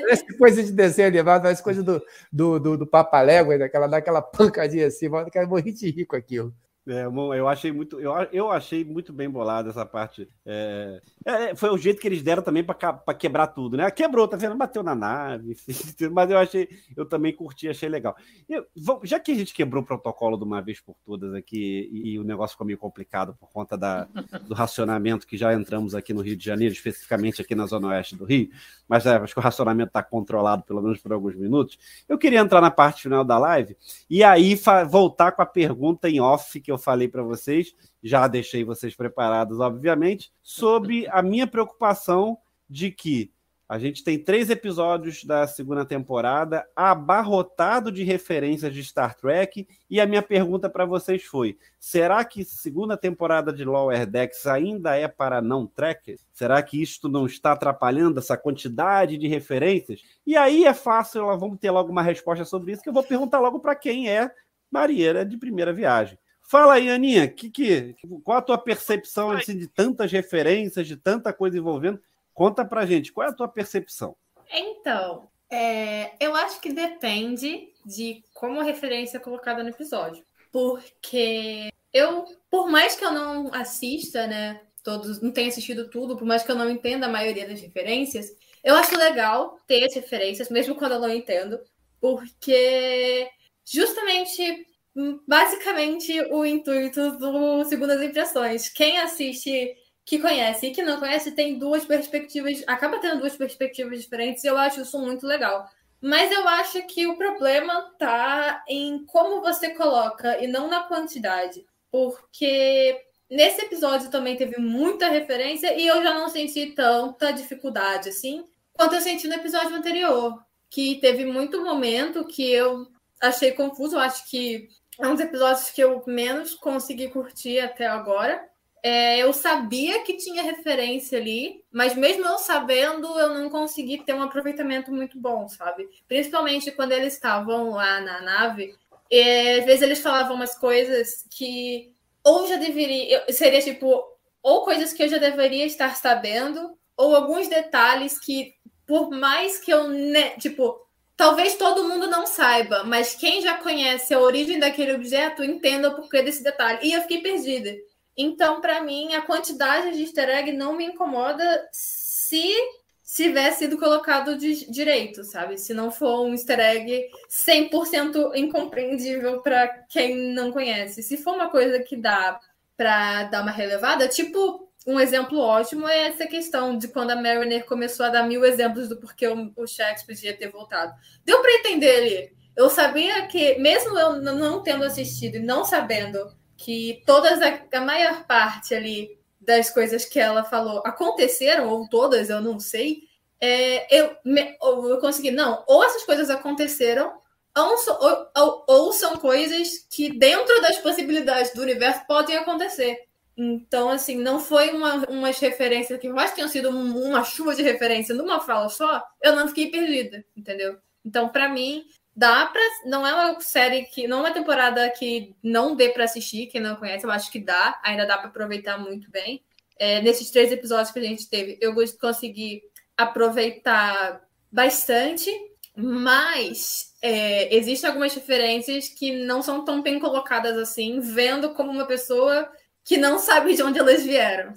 parece coisa de desenho animado, parece coisa do, do, do, do Papalégua, né? ela dá aquela pancadinha assim, eu morri de rico aquilo. É, eu achei muito, eu, eu achei muito bem bolado essa parte. É, é, foi o jeito que eles deram também para quebrar tudo, né? Quebrou, tá vendo? Bateu na nave, mas eu achei, eu também curti, achei legal. Já que a gente quebrou o protocolo de uma vez por todas aqui e, e o negócio ficou meio complicado por conta da, do racionamento que já entramos aqui no Rio de Janeiro, especificamente aqui na zona oeste do Rio, mas é, acho que o racionamento está controlado pelo menos por alguns minutos. Eu queria entrar na parte final da live e aí voltar com a pergunta em off que eu falei para vocês, já deixei vocês preparados, obviamente, sobre a minha preocupação de que a gente tem três episódios da segunda temporada, abarrotado de referências de Star Trek. E a minha pergunta para vocês foi: será que segunda temporada de Lower Decks ainda é para não trekkers? Será que isto não está atrapalhando essa quantidade de referências? E aí é fácil, vamos ter logo uma resposta sobre isso, que eu vou perguntar logo para quem é marinheira de primeira viagem. Fala aí, Aninha, que, que, qual a tua percepção assim, de tantas referências, de tanta coisa envolvendo? Conta pra gente, qual é a tua percepção? Então, é, eu acho que depende de como a referência é colocada no episódio. Porque eu, por mais que eu não assista, né, todos, não tenha assistido tudo, por mais que eu não entenda a maioria das referências, eu acho legal ter as referências, mesmo quando eu não entendo, porque justamente basicamente o intuito do Segundas Impressões. Quem assiste, que conhece e que não conhece, tem duas perspectivas, acaba tendo duas perspectivas diferentes, e eu acho isso muito legal. Mas eu acho que o problema tá em como você coloca e não na quantidade. Porque nesse episódio também teve muita referência e eu já não senti tanta dificuldade assim quanto eu senti no episódio anterior. Que teve muito momento que eu achei confuso. Eu acho que é um dos episódios que eu menos consegui curtir até agora. É, eu sabia que tinha referência ali, mas mesmo eu sabendo, eu não consegui ter um aproveitamento muito bom, sabe? Principalmente quando eles estavam lá na nave, é, às vezes eles falavam umas coisas que ou já deveria, seria tipo, ou coisas que eu já deveria estar sabendo, ou alguns detalhes que, por mais que eu, né, tipo, Talvez todo mundo não saiba, mas quem já conhece a origem daquele objeto entenda o porquê desse detalhe. E eu fiquei perdida. Então, para mim, a quantidade de easter egg não me incomoda se tiver sido colocado de direito, sabe? Se não for um easter egg 100% incompreendível para quem não conhece. Se for uma coisa que dá para dar uma relevada, tipo um exemplo ótimo é essa questão de quando a Mariner começou a dar mil exemplos do porquê o, Shax podia ter voltado. Deu para entender ali. Eu sabia que, mesmo eu não tendo assistido e não sabendo que todas a, a maior parte ali das coisas que ela falou aconteceram, ou todas, eu não sei, é, eu, me, eu consegui, não, ou essas coisas aconteceram, ou, ou, ou são coisas que dentro das possibilidades do universo podem acontecer. Então, assim, não foi uma, umas referências que mais tenham sido uma chuva de referência numa fala só, eu não fiquei perdida, entendeu? Então, para mim, dá para Não é uma série que. Não é uma temporada que não dê para assistir, quem não conhece, eu acho que dá, ainda dá para aproveitar muito bem. É, nesses três episódios que a gente teve, eu consegui aproveitar bastante, mas é, existem algumas referências que não são tão bem colocadas assim, vendo como uma pessoa que não sabe de onde elas vieram.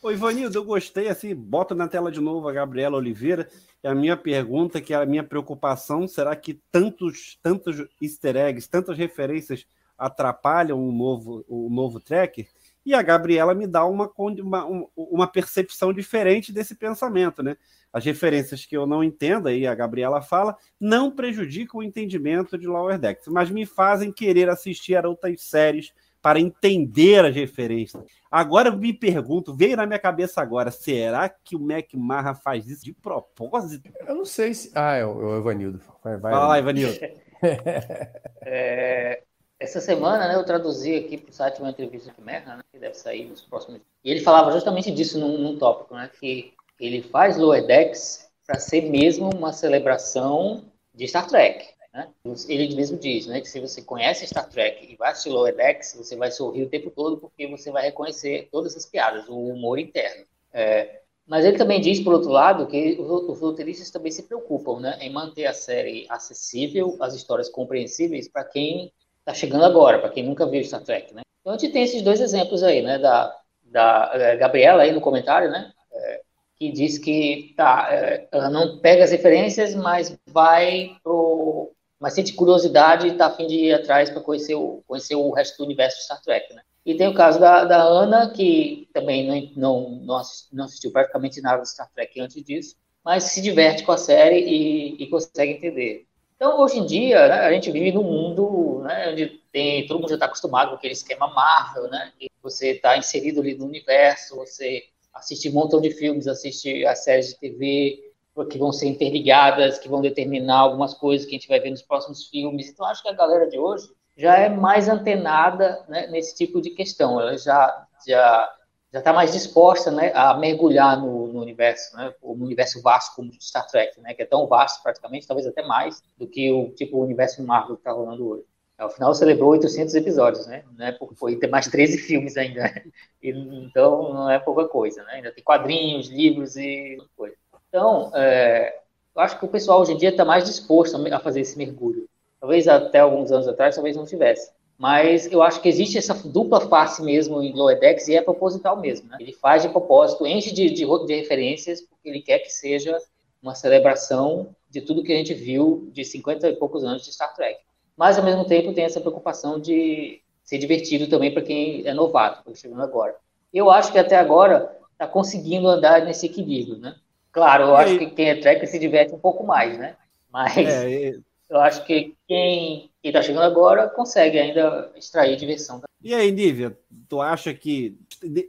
Oi, Ivanildo, eu gostei, assim, bota na tela de novo a Gabriela Oliveira. A minha pergunta, que é a minha preocupação, será que tantos, tantos easter eggs, tantas referências atrapalham o novo, o novo tracker? E a Gabriela me dá uma, uma, uma percepção diferente desse pensamento, né? As referências que eu não entendo, aí a Gabriela fala, não prejudicam o entendimento de Lower Decks, mas me fazem querer assistir a outras séries para entender as referências. Agora eu me pergunto, veio na minha cabeça agora, será que o Mac Marra faz isso de propósito? Eu não sei se. Ah, é o, é o Evanildo. Vai, vai, Fala lá, Evanildo. é, essa semana, né, eu traduzi aqui para o site uma entrevista com o Merra, né, que deve sair nos próximos. E ele falava justamente disso num, num tópico, né, que ele faz Lower Decks para ser mesmo uma celebração de Star Trek. Né? Ele mesmo diz né, que se você conhece Star Trek e vai assistir Lower Decks, você vai sorrir o tempo todo porque você vai reconhecer todas as piadas, o humor interno. É, mas ele também diz, por outro lado, que os roteiristas também se preocupam né, em manter a série acessível, as histórias compreensíveis para quem está chegando agora, para quem nunca viu Star Trek, né? Então a gente tem esses dois exemplos aí, né? Da, da é, Gabriela aí no comentário, né? É, que diz que tá, é, ela não pega as referências, mas vai pro, mas sente curiosidade e está a fim de ir atrás para conhecer o, conhecer o resto do universo de Star Trek, né? E tem o caso da, da Ana, que também não, não, não assistiu praticamente nada de Star Trek antes disso, mas se diverte com a série e, e consegue entender. Então, hoje em dia, né, a gente vive num mundo né, onde tem, todo mundo já está acostumado com aquele esquema Marvel, né? E você está inserido ali no universo, você assiste um montão de filmes, assiste as séries de TV que vão ser interligadas, que vão determinar algumas coisas que a gente vai ver nos próximos filmes. Então, acho que a galera de hoje já é mais antenada né, nesse tipo de questão. Ela já já já está mais disposta né, a mergulhar no, no universo, né, o universo vasto como Star Trek, né, que é tão vasto praticamente, talvez até mais do que o tipo o universo Marvel que está rolando hoje. Ao final celebrou 800 episódios, né? né foi ter mais 13 filmes ainda. Então não é pouca coisa, né? Ainda tem quadrinhos, livros e coisa. Então, é, eu acho que o pessoal hoje em dia está mais disposto a fazer esse mergulho. Talvez até alguns anos atrás, talvez não tivesse. Mas eu acho que existe essa dupla face mesmo em Loedex e é proposital mesmo. Né? Ele faz de propósito, enche de, de, de referências, porque ele quer que seja uma celebração de tudo que a gente viu de 50 e poucos anos de Star Trek. Mas, ao mesmo tempo, tem essa preocupação de ser divertido também para quem é novato, para chegando agora. Eu acho que até agora está conseguindo andar nesse equilíbrio, né? Claro, eu acho que quem é Trek se diverte um pouco mais, né? Mas é, eu acho que quem está chegando agora consegue ainda extrair diversão. E aí, Nívia, tu acha que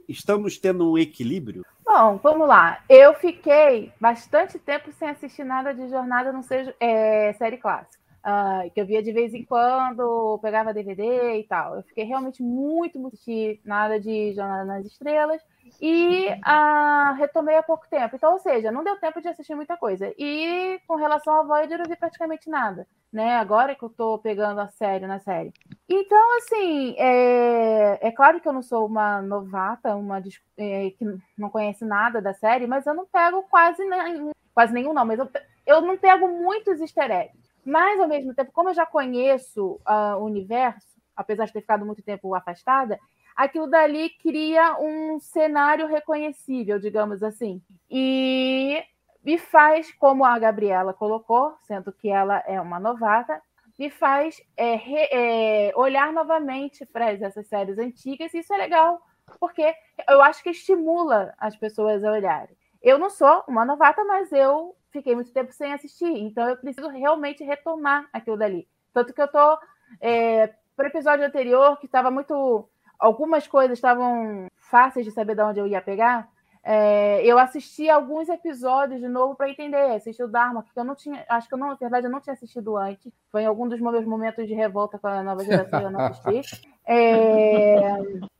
estamos tendo um equilíbrio? Bom, vamos lá. Eu fiquei bastante tempo sem assistir nada de Jornada não seja é, série clássica. Uh, que eu via de vez em quando, pegava DVD e tal. Eu fiquei realmente muito, muito nada de Jornada nas Estrelas e uh, retomei há pouco tempo. Então, ou seja, não deu tempo de assistir muita coisa. E com relação ao Voyager, eu vi praticamente nada, né? Agora que eu tô pegando a série na série. Então, assim, é, é claro que eu não sou uma novata, uma é, que não conhece nada da série, mas eu não pego quase, nenhum, quase nenhum, não, mas eu, eu não pego muitos easter eggs. Mas, ao mesmo tempo, como eu já conheço uh, o universo, apesar de ter ficado muito tempo afastada, aquilo dali cria um cenário reconhecível, digamos assim. E me faz, como a Gabriela colocou, sendo que ela é uma novata, me faz é, re, é, olhar novamente para essas séries antigas, e isso é legal, porque eu acho que estimula as pessoas a olharem. Eu não sou uma novata, mas eu fiquei muito tempo sem assistir, então eu preciso realmente retomar aquilo dali. Tanto que eu tô é, para o episódio anterior, que estava muito. Algumas coisas estavam fáceis de saber de onde eu ia pegar. É, eu assisti alguns episódios de novo para entender. Assisti o Dharma, que eu não tinha. Acho que eu não, na verdade, eu não tinha assistido antes. Foi em algum dos meus momentos de revolta com a nova geração eu não assisti. É,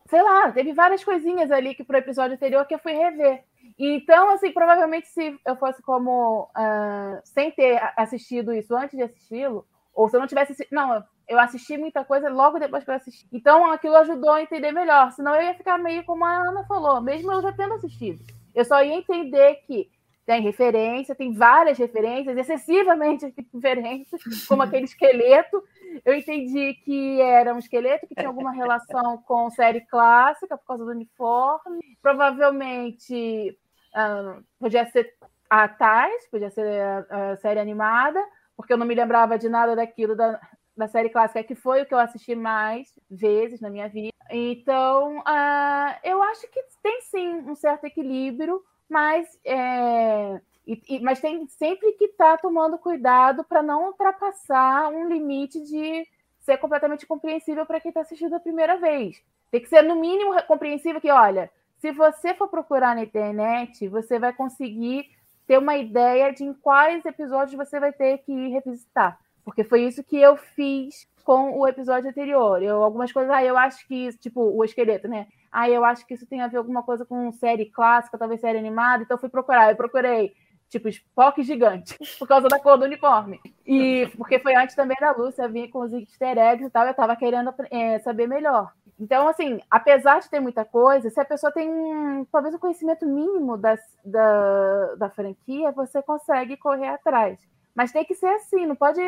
sei lá, teve várias coisinhas ali que pro episódio anterior que eu fui rever. Então, assim, provavelmente se eu fosse como uh, sem ter assistido isso antes de assisti-lo, ou se eu não tivesse. Não, eu assisti muita coisa logo depois que eu assisti. Então, aquilo ajudou a entender melhor. Senão eu ia ficar meio como a Ana falou, mesmo eu já tendo assistido. Eu só ia entender que tem referência, tem várias referências, excessivamente referências, como aquele esqueleto. Eu entendi que era um esqueleto que tinha alguma relação com série clássica por causa do uniforme. Provavelmente uh, podia ser a Tais, podia ser a, a, série animada, porque eu não me lembrava de nada daquilo da, da série clássica, que foi o que eu assisti mais vezes na minha vida. Então, uh, eu acho que tem sim um certo equilíbrio, mas, é, e, e, mas tem sempre que estar tá tomando cuidado para não ultrapassar um limite de ser completamente compreensível para quem está assistindo a primeira vez. Tem que ser, no mínimo, compreensível que, olha, se você for procurar na internet, você vai conseguir ter uma ideia de em quais episódios você vai ter que ir revisitar. Porque foi isso que eu fiz com o episódio anterior. Eu, algumas coisas, ah, eu acho que, tipo, o esqueleto, né? Ah, eu acho que isso tem a ver alguma coisa com série clássica, talvez série animada, então fui procurar. Eu procurei, tipo, Spock gigante, por causa da cor do uniforme. E porque foi antes também da Lúcia vir com os easter eggs e tal, eu tava querendo é, saber melhor. Então, assim, apesar de ter muita coisa, se a pessoa tem talvez um conhecimento mínimo das, da, da franquia, você consegue correr atrás. Mas tem que ser assim, não pode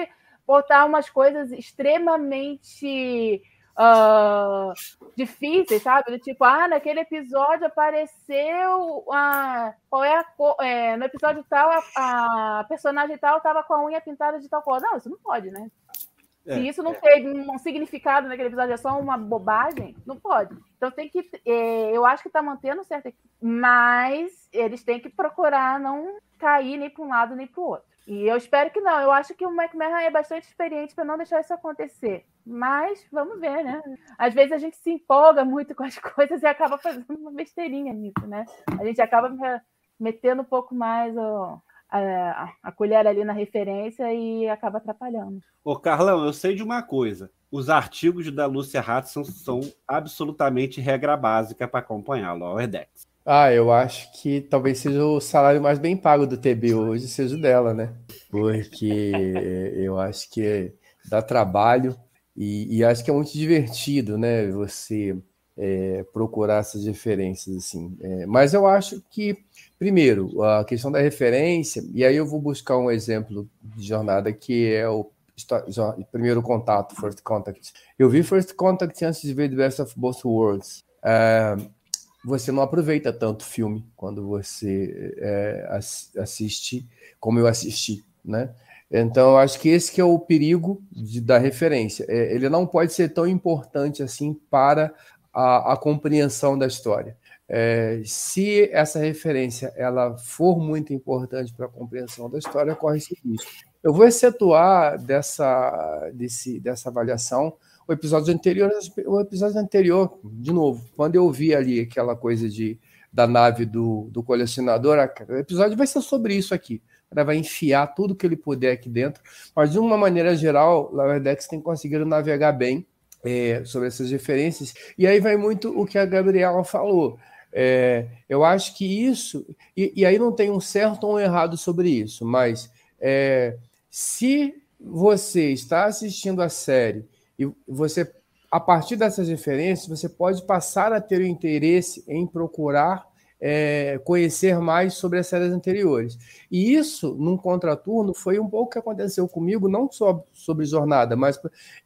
botar umas coisas extremamente uh, difíceis, sabe? Do tipo, ah, naquele episódio apareceu a. Qual é a cor? É, no episódio tal, a, a personagem tal estava com a unha pintada de tal cor. Não, isso não pode, né? É, Se isso não é. tem um significado naquele episódio, é só uma bobagem, não pode. Então tem que. É, eu acho que está mantendo certo, mas eles têm que procurar não cair nem para um lado nem para o outro. E eu espero que não. Eu acho que o McMahon é bastante experiente para não deixar isso acontecer. Mas vamos ver, né? Às vezes a gente se empolga muito com as coisas e acaba fazendo uma besteirinha nisso, né? A gente acaba metendo um pouco mais a, a colher ali na referência e acaba atrapalhando. Ô, Carlão, eu sei de uma coisa. Os artigos da Lúcia Hudson são absolutamente regra básica para acompanhar Lower Decks. Ah, eu acho que talvez seja o salário mais bem pago do TB hoje, seja o dela, né? Porque eu acho que dá trabalho e, e, acho que é muito divertido, né? Você é, procurar essas referências, assim. É, mas eu acho que Primeiro, a questão da referência, e aí eu vou buscar um exemplo de jornada que é o primeiro contato, First Contact. Eu vi First Contact antes de ver The Best of Both Worlds. É, você não aproveita tanto filme quando você é, assiste como eu assisti, né? Então, eu acho que esse que é o perigo de, da referência. É, ele não pode ser tão importante assim para a, a compreensão da história. É, se essa referência ela for muito importante para a compreensão da história, corre esse risco. Eu vou excetuar dessa, desse, dessa avaliação o episódio anterior. O episódio anterior, de novo, quando eu vi ali aquela coisa de, da nave do, do colecionador, o episódio vai ser sobre isso aqui. Ele vai enfiar tudo que ele puder aqui dentro, mas de uma maneira geral, o Laverdex tem conseguido navegar bem é, sobre essas referências. E aí vai muito o que a Gabriela falou. É, eu acho que isso, e, e, aí não tem um certo ou um errado sobre isso, mas é, se você está assistindo a série e você, a partir dessas referências, você pode passar a ter o interesse em procurar é, conhecer mais sobre as séries anteriores. E isso, num contraturno, foi um pouco que aconteceu comigo, não só sobre jornada, mas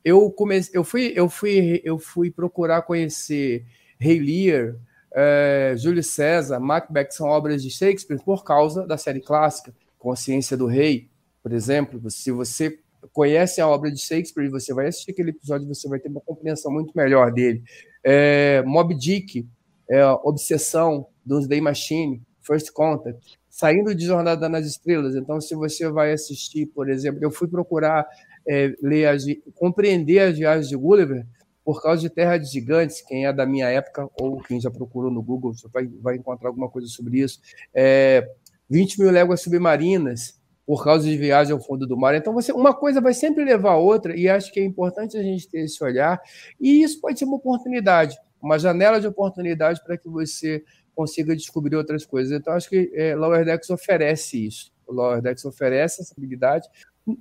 eu comecei, eu fui, eu fui, eu fui procurar conhecer Rei Lear, é, Júlio César, Macbeth são obras de Shakespeare por causa da série clássica, Consciência do Rei, por exemplo. Se você conhece a obra de Shakespeare, você vai assistir aquele episódio, você vai ter uma compreensão muito melhor dele. É, Mob Dick, é, Obsessão, Doomsday Machine, First Contact, saindo de Jornada nas Estrelas. Então, se você vai assistir, por exemplo, eu fui procurar é, ler as, compreender as viagens de Gulliver, por causa de Terra de Gigantes, quem é da minha época, ou quem já procurou no Google, vai, vai encontrar alguma coisa sobre isso. É, 20 mil léguas submarinas, por causa de viagem ao fundo do mar. Então, você, uma coisa vai sempre levar a outra, e acho que é importante a gente ter esse olhar, e isso pode ser uma oportunidade, uma janela de oportunidade para que você consiga descobrir outras coisas. Então, acho que é, Lower Decks oferece isso. O Lower Decks oferece essa habilidade.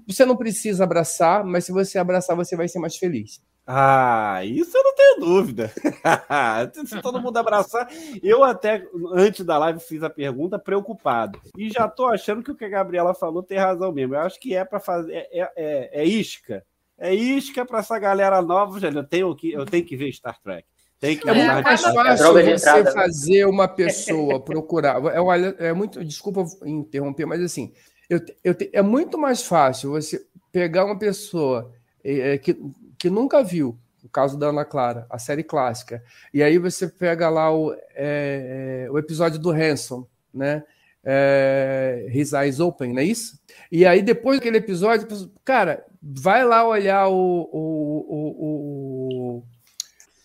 Você não precisa abraçar, mas se você abraçar, você vai ser mais feliz. Ah, isso eu não tenho dúvida. Se todo mundo abraçar. Eu até, antes da live, fiz a pergunta preocupado. E já tô achando que o que a Gabriela falou tem razão mesmo. Eu acho que é para fazer. É, é, é, é, isca. É isca para essa galera nova. Já, eu, tenho que, eu tenho que ver Star Trek. Tem que é muito mais fácil você entrada, né? fazer uma pessoa procurar. É, é muito. Desculpa interromper, mas assim. Eu, eu, é muito mais fácil você pegar uma pessoa é, que que nunca viu, o caso da Ana Clara, a série clássica, e aí você pega lá o, é, é o episódio do Hanson, né? é, His Eyes Open, não é isso? E aí, depois daquele episódio, cara, vai lá olhar o. o, o,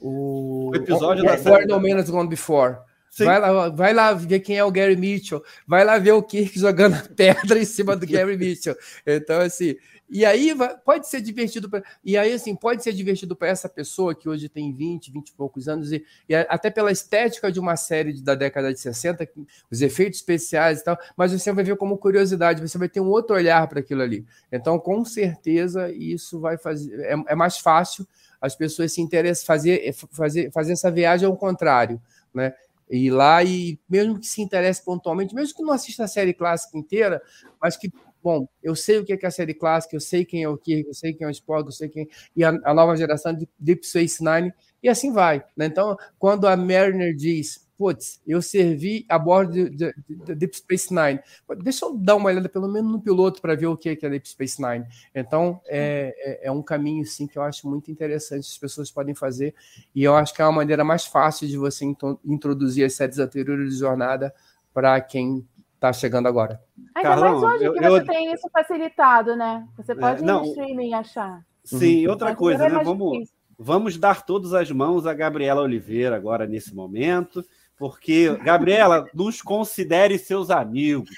o, o episódio o, da série. No Minutes Gone Before. Vai lá, vai lá ver quem é o Gary Mitchell. Vai lá ver o Kirk jogando pedra em cima do Gary Mitchell. Então, assim, e aí pode ser divertido e aí assim pode ser divertido para essa pessoa que hoje tem 20, 20 e poucos anos e, e, até pela estética de uma série da década de 60, os efeitos especiais e tal, mas você vai ver como curiosidade, você vai ter um outro olhar para aquilo ali. Então, com certeza isso vai fazer é, é mais fácil as pessoas se interessam fazer fazer fazer essa viagem ao contrário, né? Ir lá e mesmo que se interesse pontualmente, mesmo que não assista a série clássica inteira, mas que bom, eu sei o que é a série clássica, eu sei quem é o Kirk, eu sei quem é o Spock, eu sei quem e a, a nova geração de Deep Space Nine e assim vai. Né? Então, quando a Mariner diz, putz, eu servi a bordo de, de, de, Deep Space Nine, deixa eu dar uma olhada pelo menos no piloto para ver o que é, que é Deep Space Nine. Então, é, é, é, um caminho sim que eu acho muito interessante, as pessoas podem fazer e eu acho que é uma maneira mais fácil de você introduzir as séries anteriores de jornada para quem está chegando agora. Ainda Carlão, mais hoje eu, que você eu... tem isso facilitado, né? Você pode é, não, ir no streaming achar. Sim, uhum. outra coisa, né? Vamos, vamos dar todas as mãos a Gabriela Oliveira agora nesse momento, porque, Gabriela, nos considere seus amigos.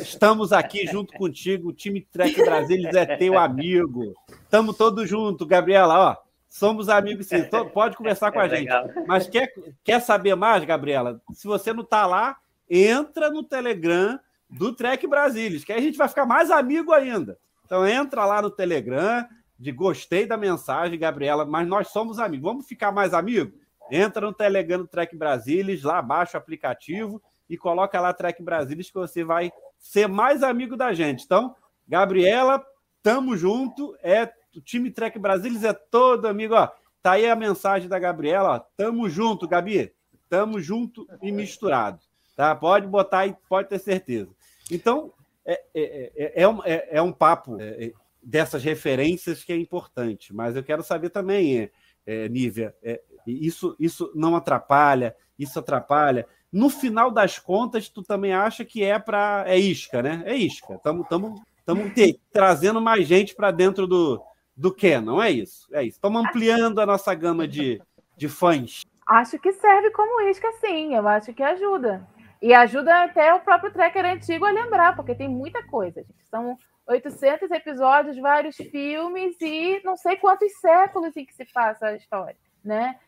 Estamos aqui junto contigo, o time Trek Brasilis é teu amigo. Estamos todos juntos, Gabriela, ó. Somos amigos sim. Pode conversar com a é gente. Mas quer, quer saber mais, Gabriela? Se você não está lá, entra no Telegram do Trek Brasilis, que aí a gente vai ficar mais amigo ainda. Então entra lá no Telegram, de gostei da mensagem, Gabriela, mas nós somos amigos. Vamos ficar mais amigos? Entra no Telegram do Trek Brasilis, lá baixa o aplicativo e coloca lá Trek Brasilis que você vai ser mais amigo da gente. Então, Gabriela, tamo junto. É o time Trek Brasilis é todo amigo, ó. Tá aí a mensagem da Gabriela, ó. Tamo junto, Gabi. Tamo junto e misturado. Tá? Pode botar aí, pode ter certeza. Então, é, é, é, é um, é, é papo é, dessas referências que é importante, mas eu quero saber também, é, Nívia, isso, isso não atrapalha, isso atrapalha. No final das contas, tu também acha que é para. É isca, né? É isca. Estamos trazendo mais gente para dentro do, do Ken, não é isso? É isso. Estamos ampliando a nossa gama de, de fãs. Acho que serve como isca, sim. Eu acho que ajuda. E ajuda até o próprio tracker antigo a lembrar, porque tem muita coisa, gente. São 800 episódios, vários filmes e não sei quantos séculos em que se passa a história, né?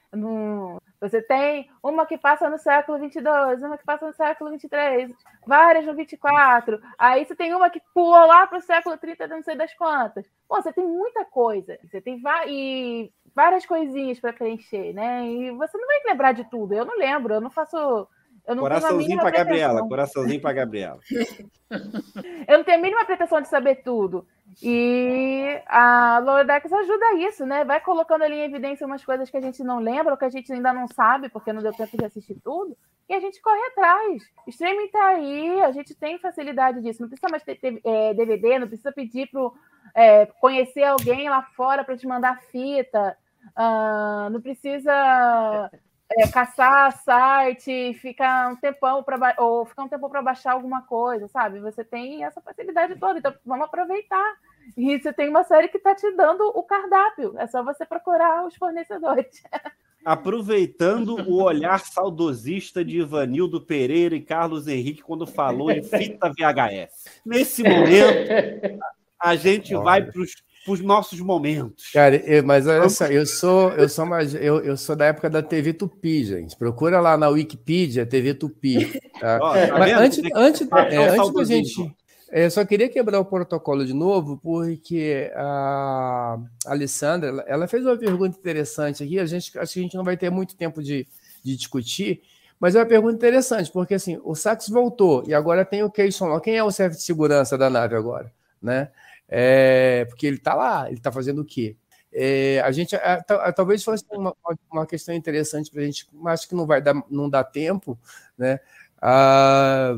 Você tem uma que passa no século 22, uma que passa no século 23, várias no 24. Aí você tem uma que pulou lá para o século 30, não sei das quantas. Pô, você tem muita coisa. Você tem e várias coisinhas para preencher, né? E você não vai lembrar de tudo. Eu não lembro, eu não faço coraçãozinho para Gabriela, coraçãozinho para Gabriela. eu não tenho a mínima pretensão de saber tudo. E a Lordex ajuda isso, né? Vai colocando ali em evidência umas coisas que a gente não lembra, ou que a gente ainda não sabe, porque não deu tempo de assistir tudo, e a gente corre atrás. O streaming tá aí, a gente tem facilidade disso. Não precisa mais ter, ter é, DVD, não precisa pedir para é, conhecer alguém lá fora para te mandar fita. Uh, não precisa é, caçar site, ficar um tempão para ou ficar um tempo para baixar alguma coisa, sabe? Você tem essa facilidade toda, então vamos aproveitar. E você tem uma série que está te dando o cardápio, é só você procurar os fornecedores. Aproveitando o olhar saudosista de Ivanildo Pereira e Carlos Henrique quando falou em fita VHS. Nesse momento, a gente vai para os os nossos momentos. Cara, eu, mas olha só, eu sou, eu sou mais, eu, eu sou da época da TV Tupi, gente. Procura lá na Wikipedia TV Tupi. Tá? Ó, tá mas antes, antes, é, antes da gente. É, eu só queria quebrar o protocolo de novo, porque a Alessandra ela fez uma pergunta interessante aqui. A gente acho que a gente não vai ter muito tempo de, de discutir, mas é uma pergunta interessante, porque assim, o Sax voltou e agora tem o Keyson Quem é o chefe de segurança da nave agora? Né? É, porque ele está lá, ele está fazendo o quê? É, a gente a, a, talvez fosse uma, uma questão interessante para a gente, mas acho que não vai dar, não dá tempo, né? Ah,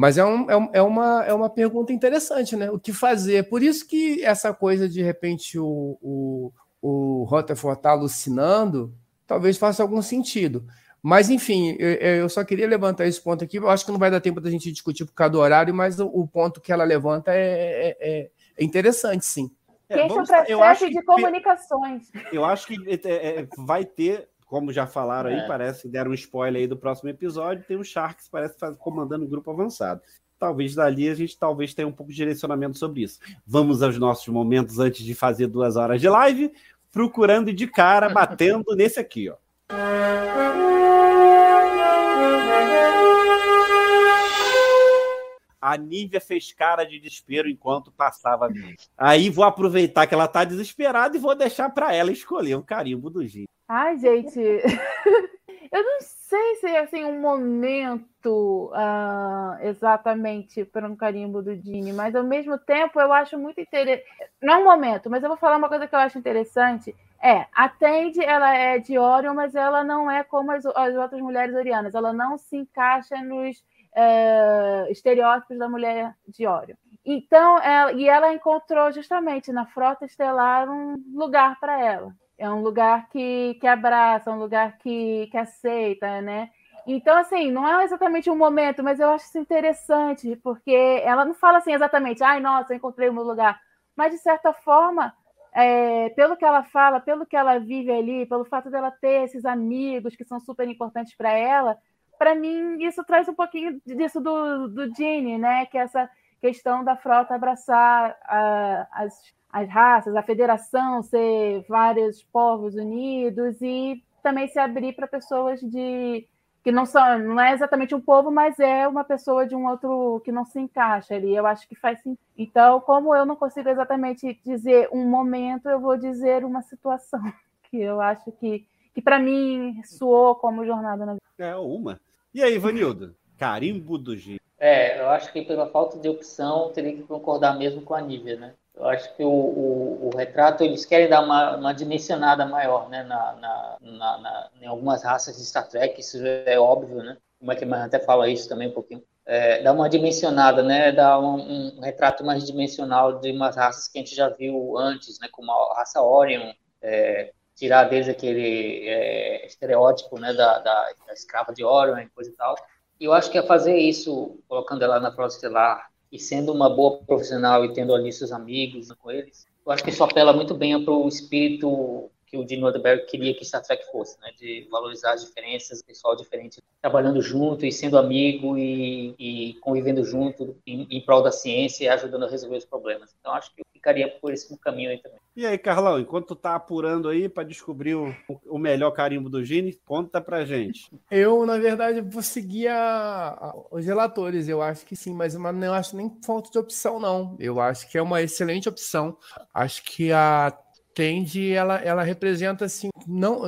mas é, é, um, é, uma, é uma pergunta interessante, né? O que fazer? Por isso que essa coisa, de repente, o, o, o Rutherford está alucinando, talvez faça algum sentido. Mas, enfim, eu, só queria levantar esse ponto aqui. Eu acho que não vai dar tempo da gente discutir por causa do horário, mas o, o ponto que ela levanta é, é, é interessante, sim. É, Queixa vamos, processo de comunicações. Eu acho que é, é, vai ter, como já falaram aí, é. parece que deram um spoiler aí do próximo episódio, tem o Sharks, parece que comandando o grupo avançado. Talvez dali a gente talvez tenha um pouco de direcionamento sobre isso. Vamos aos nossos momentos antes de fazer duas horas de live, procurando de cara, batendo nesse aqui, ó. A Nívia fez cara de desespero enquanto passava Aí vou aproveitar que ela tá desesperada e vou deixar para ela escolher o carimbo do Gini. Ai, gente. Eu não sei se é assim um momento uh, exatamente para um carimbo do Dini, mas ao mesmo tempo eu acho muito interessante. Não um momento, mas eu vou falar uma coisa que eu acho interessante. É, a Tende, ela é de Orion, mas ela não é como as, as outras mulheres orianas. Ela não se encaixa nos uh, estereótipos da mulher de Orion. Então, ela, e ela encontrou justamente na Frota Estelar um lugar para ela. É um lugar que, que abraça, um lugar que, que aceita, né? Então, assim, não é exatamente um momento, mas eu acho isso interessante, porque ela não fala assim exatamente, ai, nossa, eu encontrei o meu lugar. Mas, de certa forma, é, pelo que ela fala, pelo que ela vive ali, pelo fato dela ter esses amigos que são super importantes para ela, para mim, isso traz um pouquinho disso do, do Gene, né? Que é essa questão da frota abraçar a, as, as raças, a federação ser vários povos unidos e também se abrir para pessoas de que não são, não é exatamente um povo, mas é uma pessoa de um outro que não se encaixa ali. Eu acho que faz sentido. Então, como eu não consigo exatamente dizer um momento, eu vou dizer uma situação que eu acho que que para mim soou como jornada na vida. É uma. E aí, Vanildo? Carimbo do G. É, eu acho que pela falta de opção, teria que concordar mesmo com a Nívia, né? Eu acho que o, o, o retrato, eles querem dar uma, uma dimensionada maior, né? Na, na, na, na, em algumas raças de Star Trek, isso é óbvio, né? Como é que até fala isso também um pouquinho. É, dá uma dimensionada, né? Dá um, um, retrato mais dimensional de umas raças que a gente já viu antes, né? Como a raça Orion, é, tirar deles aquele é, estereótipo né, da, da, da, escrava de Orion e coisa e tal. E eu acho que é fazer isso, colocando ela na prova estelar e sendo uma boa profissional e tendo ali seus amigos com eles, eu acho que isso apela muito bem para o espírito que o Gene Roddenberry queria que Star Trek fosse, né? De valorizar as diferenças, pessoal diferente, trabalhando junto e sendo amigo e, e convivendo junto em, em, prol da ciência e ajudando a resolver os problemas. Então acho que eu ficaria por esse caminho aí também. E aí, Carlão, enquanto tu tá apurando aí para descobrir o, o, melhor carimbo do Gene, conta pra gente. Eu, na verdade, vou seguir a, a, os relatores, eu acho que sim, mas, mas não acho nem falta de opção, não. Eu acho que é uma excelente opção. Acho que a Tende, ela, ela representa assim, não,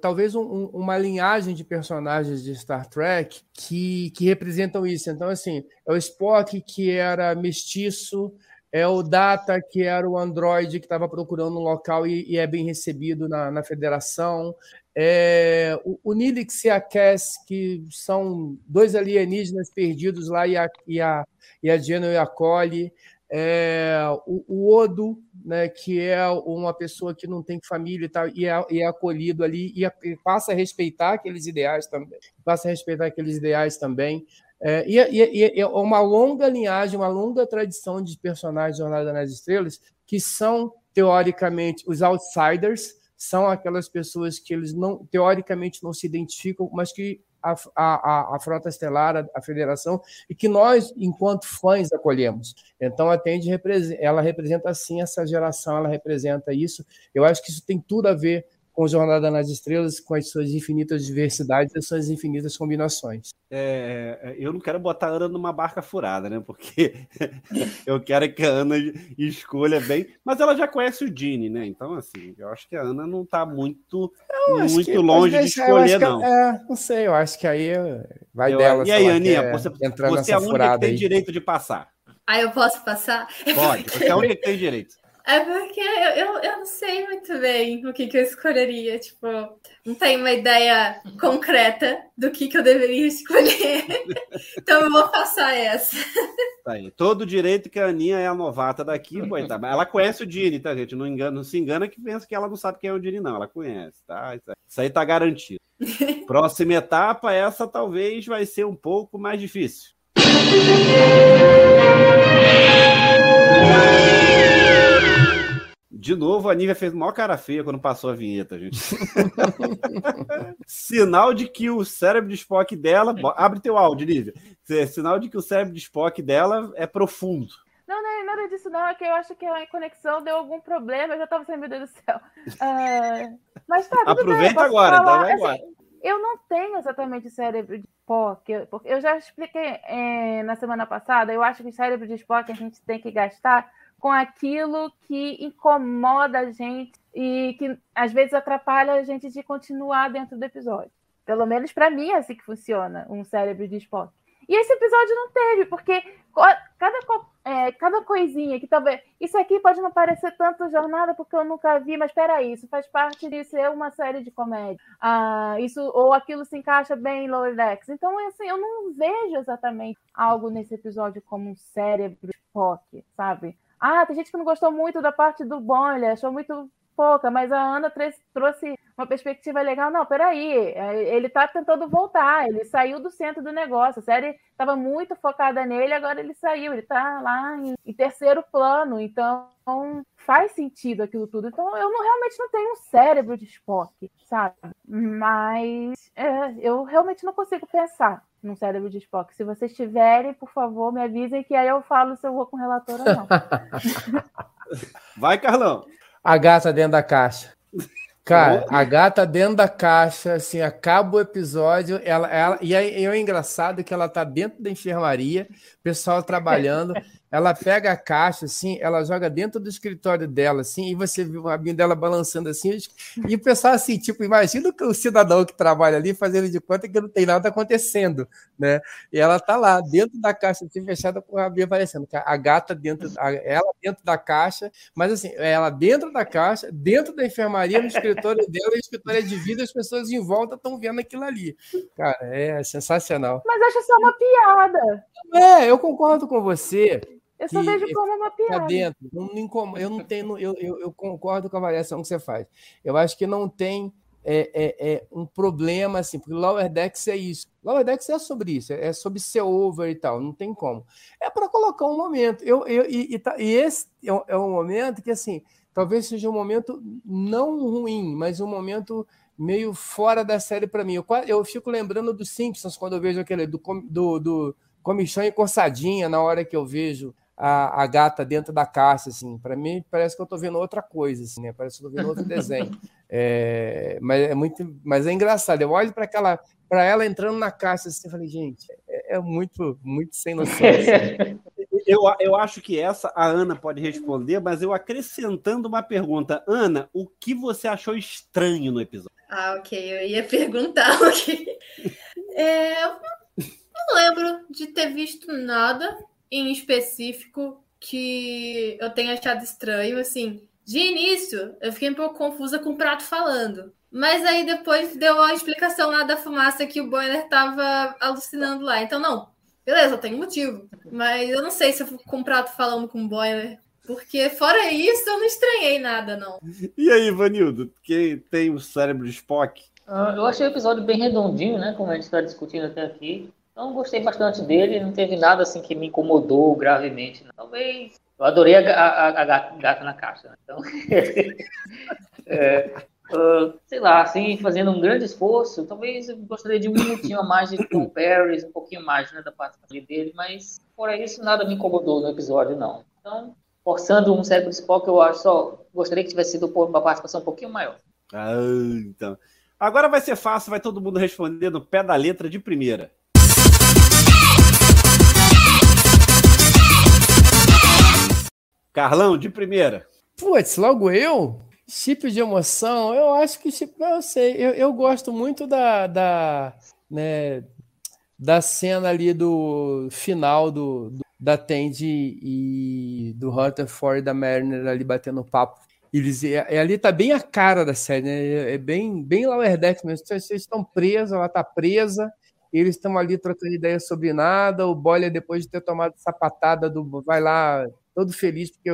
talvez um, uma linhagem de personagens de Star Trek que, que representam isso. Então, assim, é o Spock que era mestiço, é o Data que era o androide que estava procurando um local e, e, é bem recebido na, na Federação, é, o, o Nilix e a Cass, que são dois alienígenas perdidos lá, e a, e a, e a Geno e a Cole é, o, o, Odo, né, que é uma pessoa que não tem família e tal, e é, e é acolhido ali, e, e, passa a respeitar aqueles ideais também, passa a respeitar aqueles ideais também. É, e, e, é uma longa linhagem, uma longa tradição de personagens de Jornada nas Estrelas que são, teoricamente, os outsiders, são aquelas pessoas que eles não, teoricamente, não se identificam, mas que a, a, a Frota Estelar, a, a, Federação, e que nós, enquanto fãs, acolhemos. Então, a Tende, ela representa, sim, essa geração, ela representa isso. Eu acho que isso tem tudo a ver com Jornada nas Estrelas, com as suas infinitas diversidades e as suas infinitas combinações. É, é eu não quero botar a Ana numa barca furada, né? Porque eu quero que a Ana escolha bem. Mas ela já conhece o Gene, né? Então, assim, eu acho que a Ana não está muito, muito longe de escolher, não. é, não sei, eu acho que aí vai eu, dela. E aí, Aninha, você, você é a única que tem direito de passar. Ah, eu posso passar? Pode, você é a única que tem direito. É porque eu, eu, eu não sei muito bem o que, que eu escolheria. Tipo, não tenho uma ideia concreta do que, que eu deveria escolher. então eu vou passar essa. Tá aí. Todo direito que a Aninha é a novata daqui, coitada. Ela conhece o Dini, tá, gente? Não, engana, não se engana que pensa que ela não sabe quem é o Dini, não. Ela conhece, tá? Isso aí tá garantido. Próxima etapa, essa talvez vai ser um pouco mais difícil. De novo, a Nívia fez maior cara feia quando passou a vinheta, gente. Sinal de que o cérebro de Spock dela. Abre teu áudio, Nívia. Sinal de que o cérebro de Spock dela é profundo. Não, não é nada disso, não. É que eu acho que a conexão deu algum problema. Eu já tava sem, meu Deus do céu. Uh, mas tá, tudo Aproveita bem, agora, falar. então vai Assim. Eu não tenho exatamente cérebro de Spock, porque eu já expliquei é, na semana passada. Eu acho que o cérebro de Spock a gente tem que gastar com aquilo que incomoda a gente e que às vezes atrapalha a gente de continuar dentro do episódio. Pelo menos para mim é assim que funciona um cérebro de Spock. E esse episódio não teve, porque cada, é, cada coisinha que talvez. Isso aqui pode não parecer tanto jornada porque eu nunca vi, mas peraí, isso faz parte de ser uma série de comédia. Ah, isso, ou aquilo se encaixa bem em Lower Decks. Então, assim, eu não vejo exatamente algo nesse episódio como um cérebro Spock, sabe? Ah, tem gente que não gostou muito da parte do Boiler, achou muito pouca, mas a Ana trouxe uma perspectiva legal. Não, peraí, é, ele está tentando voltar, ele saiu do centro do negócio, a série estava muito focada nele, agora ele saiu, ele está lá em, em, terceiro plano, então faz sentido aquilo tudo. Então eu não, realmente não tenho um cérebro de Spock, sabe? Mas é, eu realmente não consigo pensar num cérebro de Spock. Se vocês tiverem, por favor, me avisem que aí eu falo se eu vou com relator ou não. Vai, Carlão. A gata dentro da caixa. Cara, a gata dentro da caixa, assim, acaba o episódio, ela, ela e aí é engraçado que ela tá dentro da enfermaria, pessoal trabalhando, ela pega a caixa, assim, ela joga dentro do escritório dela, assim, e você vê o rabinho dela balançando assim, e o pessoal, assim, tipo, imagina o cidadão que trabalha ali fazendo de conta que não tem nada acontecendo, né? E ela tá lá, dentro da caixa, assim, fechada com o rabinho aparecendo. A gata dentro, ela dentro da caixa, mas assim, ela dentro da caixa, dentro da enfermaria, no escritório dela, e o escritório é de vida, as pessoas em volta estão vendo aquilo ali. Cara, é sensacional. Mas acho só uma piada. É, eu concordo com você. Eu só vejo como uma piada. Dentro. Não, não, eu não tenho, eu, eu, eu, concordo com a avaliação que você faz. Eu acho que não tem é, é, é um problema assim, porque Lower Decks é isso. Lower Decks é sobre isso, é sobre ser over e tal, não tem como. É para colocar um momento. Eu, eu, e, e, tá, e esse é, é um momento que, assim, talvez seja um momento não ruim, mas um momento meio fora da série para mim. Eu, eu fico lembrando dos Simpsons quando eu vejo aquele do, do, do comichão e coçadinha na hora que eu vejo a, a gata dentro da caixa, assim. Para mim, parece que eu estou vendo outra coisa, assim, né? Parece que eu estou vendo outro desenho. É, mas é muito, mas é engraçado. Eu olho para aquela, para ela entrando na caixa, assim, eu falei, gente, é, é muito, muito sem noção. Assim. Eu, eu acho que essa a Ana pode responder, mas eu acrescentando uma pergunta. Ana, o que você achou estranho no episódio? Ah, ok. Eu ia perguntar o que. É, não lembro de ter visto nada em específico que eu tenha achado estranho, assim. De início, eu fiquei um pouco confusa com o prato falando. Mas aí depois deu a explicação lá da fumaça que o boiler tava alucinando lá. Então, não, beleza, tem um motivo. Mas eu não sei se eu fico com o prato falando com o boiler. Porque fora isso, eu não estranhei nada, não. E aí, Vanildo, quem tem o cérebro de Spock? Uh, eu achei o episódio bem redondinho, né? Como a gente está discutindo até aqui. Então gostei bastante dele, não teve nada assim que me incomodou gravemente. Não. Talvez. Eu adorei a, a, a gata, na caixa. Né? Então, é, uh, sei lá, assim, fazendo um grande esforço, talvez eu gostaria de um minutinho a mais de Tom Paris, um pouquinho mais né, da participação dele, mas fora isso, nada me incomodou no episódio, não. Então, forçando um cérebro de Spock, eu acho só gostaria que tivesse sido uma participação um pouquinho maior. Ah, então. Agora vai ser fácil, vai todo mundo responder no pé da letra de primeira. Carlão, de primeira. Putz, logo eu? Chip de emoção, eu acho que chip, eu sei, eu, eu gosto muito da, da, né, da cena ali do final do, do, da Tandy e do Rutherford e da Mariner ali batendo papo. Eles, é, é, ali tá bem a cara da série, né? É, é bem, bem Lower Deck mesmo. Vocês estão presos, ela tá presa, eles estão ali trocando ideia sobre nada. O Boiler, depois de ter tomado sapatada do. Vai lá, todo feliz, porque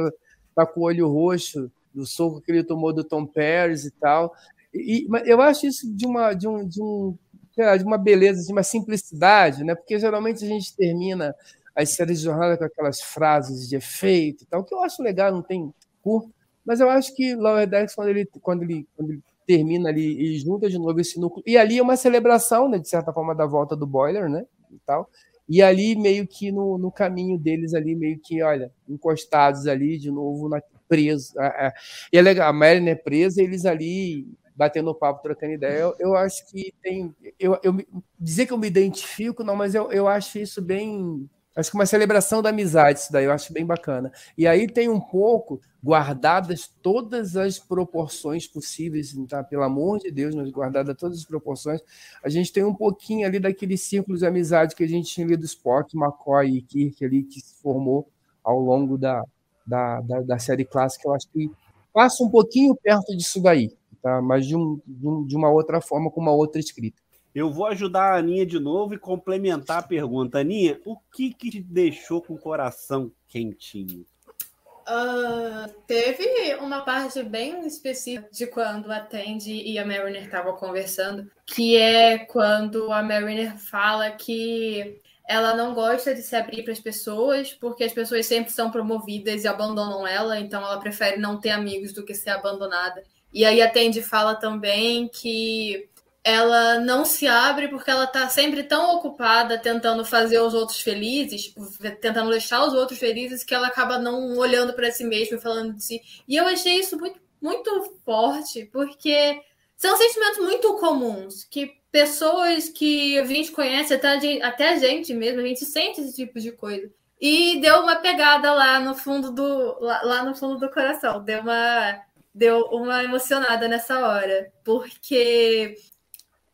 tá com o olho roxo do soco que ele tomou do Tom Paris e tal. E, eu acho isso de uma, de um, de um lá, de uma beleza, de uma simplicidade, né? Porque geralmente a gente termina as séries de jornada com aquelas frases de efeito e tal, que eu acho legal, não tem curto, mas eu acho que Lower Decks, quando ele, quando ele, quando ele termina ali e junta de novo esse núcleo, e ali é uma celebração, né, de certa forma, da volta do Boiler, né? E tal. E ali, meio que no, no caminho deles, ali, meio que, olha, encostados ali de novo na preso. E é legal, a Mariner é presa, eles ali batendo papo, trocando ideia. Eu, eu acho que tem. Eu, eu dizer que eu me identifico, não, mas eu, eu acho isso bem. Acho que uma celebração da amizade, isso daí eu acho bem bacana. E aí tem um pouco guardadas todas as proporções possíveis, tá? Pelo amor de Deus, mas guardadas todas as proporções. A gente tem um pouquinho ali daqueles círculos de amizade que a gente tinha ali do Spock, McCoy e Kirk ali, que se formou ao longo da, da, da, da série clássica. Eu acho que passa um pouquinho perto disso daí tá? mas de, um, de uma outra forma, com uma outra escrita. Eu vou ajudar a Aninha de novo e complementar a pergunta. Aninha, o que, que te deixou com o coração quentinho? Uh, teve uma parte bem específica de quando a Tandy e a Mariner estavam conversando, que é quando a Mariner fala que ela não gosta de se abrir para as pessoas, porque as pessoas sempre são promovidas e abandonam ela, então ela prefere não ter amigos do que ser abandonada. E aí a Tandy fala também que ela não se abre porque ela está sempre tão ocupada tentando fazer os outros felizes, tentando deixar os outros felizes, que ela acaba não olhando para si mesma e falando de si. E eu achei isso muito, muito forte, porque são sentimentos muito comuns, que pessoas que a gente conhece, até a gente, até a gente mesmo, a gente sente esse tipo de coisa. E deu uma pegada lá no fundo do lá, lá no fundo do coração, deu uma deu uma emocionada nessa hora, porque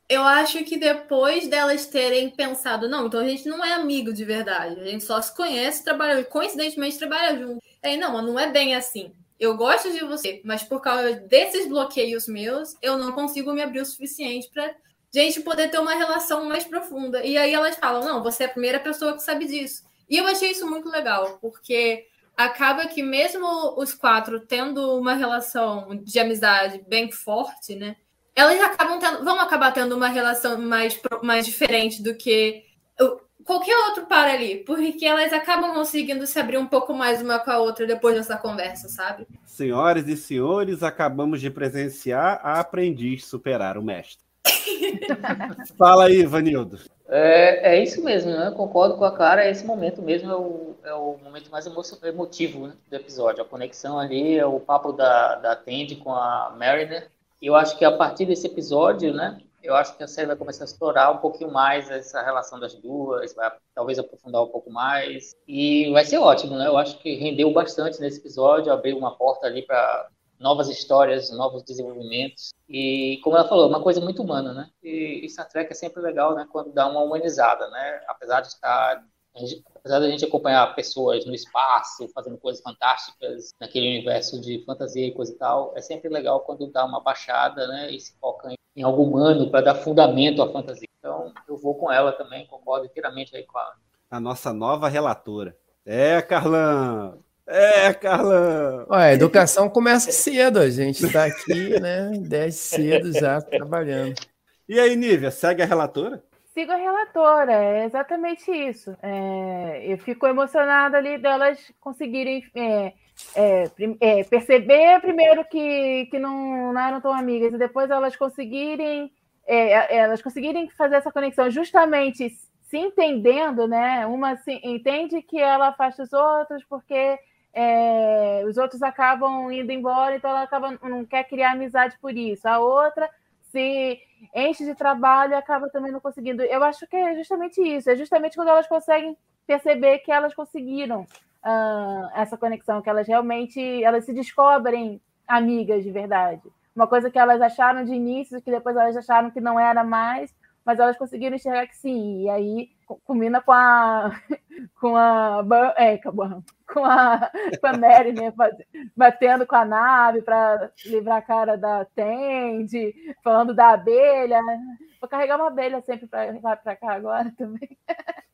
eu acho que depois delas terem pensado, não, então a gente não é amigo de verdade, a gente só se conhece, trabalha, coincidentemente trabalha junto. Aí, não, não é bem assim. Eu gosto de você, mas por causa desses bloqueios meus, eu não consigo me abrir o suficiente para gente poder ter uma relação mais profunda. E aí elas falam, não, você é a primeira pessoa que sabe disso. E eu achei isso muito legal, porque acaba que mesmo os quatro tendo uma relação de amizade bem forte, né? Elas acabam tendo, vão acabar tendo uma relação mais, mais diferente do que qualquer outro par ali, porque elas acabam conseguindo se abrir um pouco mais uma com a outra depois dessa conversa, sabe? Senhoras e senhores, acabamos de presenciar a aprendiz superar o mestre. Fala aí, Vanildo. É, é isso mesmo, né? Concordo com a Clara. Esse momento mesmo é o, é o momento mais emotivo né, do episódio. A conexão ali, é o papo da, da Tandy com a Mariner. E eu acho que a partir desse episódio, né? Eu acho que a série vai começar a explorar um pouquinho mais essa relação das duas, vai talvez aprofundar um pouco mais. E vai ser ótimo, né? Eu acho que rendeu bastante nesse episódio, abriu uma porta ali para novas histórias, novos desenvolvimentos. E, como ela falou, é uma coisa muito humana, né? E, Star Trek é sempre legal, né? Quando dá uma humanizada, né? Apesar de estar... Apesar da gente acompanhar pessoas no espaço, fazendo coisas fantásticas, naquele universo de fantasia e coisa e tal, é sempre legal quando dá uma baixada, né? E se foca em, em algo humano para dar fundamento à fantasia. Então, eu vou com ela também, concordo inteiramente aí com a... A nossa nova relatora. É, Carlão! É, Carlão! a educação começa cedo, a gente está aqui, né? Desde cedo já trabalhando. E aí, Nívia, segue a relatora? Sigo a relatora, é exatamente isso. É, eu fico emocionada ali delas conseguirem é, é, é, perceber primeiro que, que não, não eram tão amigas, e depois elas conseguirem é, elas conseguirem fazer essa conexão justamente se entendendo, né? Uma se, entende que ela afasta os outros porque é, os outros acabam indo embora, então ela acaba, não quer criar amizade por isso. A outra se enche de trabalho e acaba também não conseguindo. Eu acho que é justamente isso, é justamente quando elas conseguem perceber que elas conseguiram uh, essa conexão, que elas realmente elas se descobrem amigas de verdade. Uma coisa que elas acharam de início, que depois elas acharam que não era mais, mas elas conseguiram enxergar que sim. E aí combina com a com a é, com a, com a, com a Mary, né? Batendo com a nave para livrar a cara da Tandy, falando da abelha. Vou carregar uma abelha sempre para cá agora também.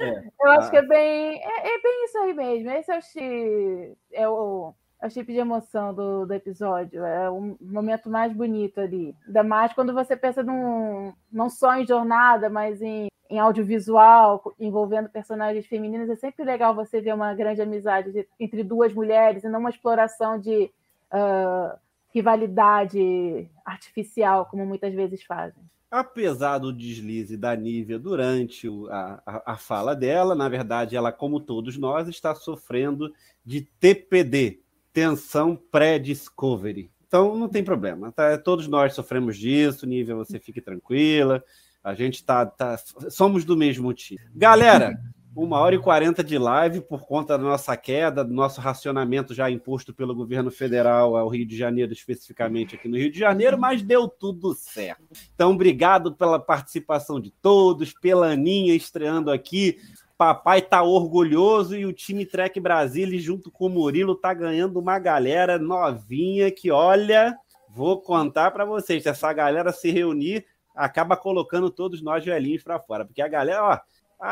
É. Eu acho que é bem, é, é, bem isso aí mesmo. Esse é o, é o, é o tipo de emoção do, do episódio. É o momento mais bonito ali. Ainda mais quando você pensa num, não só em jornada, mas em, em audiovisual, envolvendo personagens femininas. É sempre legal você ver uma grande amizade de, entre duas mulheres e não uma exploração de uh, rivalidade artificial, como muitas vezes fazem apesar do deslize da Nívia durante a, a, a, fala dela, na verdade, ela, como todos nós, está sofrendo de TPD, tensão pré-discovery. Então, não tem problema. Tá? Todos nós sofremos disso, Nívia, você fique tranquila. A gente tá, tá. Somos do mesmo time. Galera, uma hora e quarenta de live por conta da nossa queda, do nosso racionamento já imposto pelo governo federal ao Rio de Janeiro, especificamente aqui no Rio de Janeiro, mas deu tudo certo. Então, obrigado pela participação de todos, pela Aninha estreando aqui. Papai tá orgulhoso e o time Trek Brasília, junto com o Murilo, tá ganhando uma galera novinha que, olha, vou contar para vocês, essa galera se reunir, acaba colocando todos nós velhinhos para fora, porque a galera, ó,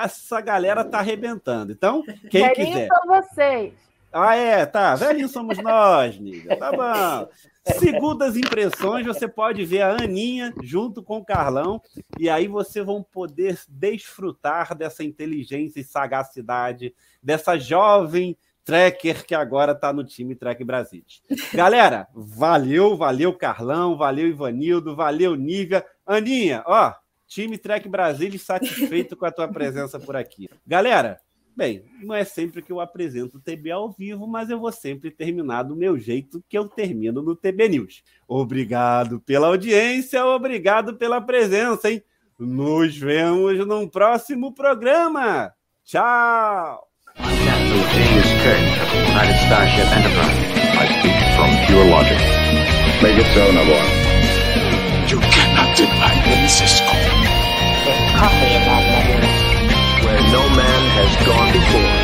essa galera tá arrebentando. Então, quem Velhinho quiser. são vocês. Ah, é, tá. Velhinho somos nós, Nívia. Tá bom. Segundas impressões, você pode ver a Aninha junto com o Carlão, e aí vocês vão poder desfrutar dessa inteligência e sagacidade dessa jovem tracker que agora está no time Trek Brasil. Galera, valeu, valeu Carlão, valeu Ivanildo, valeu Nívia. Aninha, ó, Time Trek Brasília satisfeito com a tua presença por aqui. Galera, bem, não é sempre que eu apresento o TB ao vivo, mas eu vou sempre terminar do meu jeito que eu termino no TB News. Obrigado pela audiência, obrigado pela presença, hein? Nos vemos num próximo programa. Tchau! I speak from pure logic. Make it so. Francisco. There's coffee in that letter. Where no man has gone before.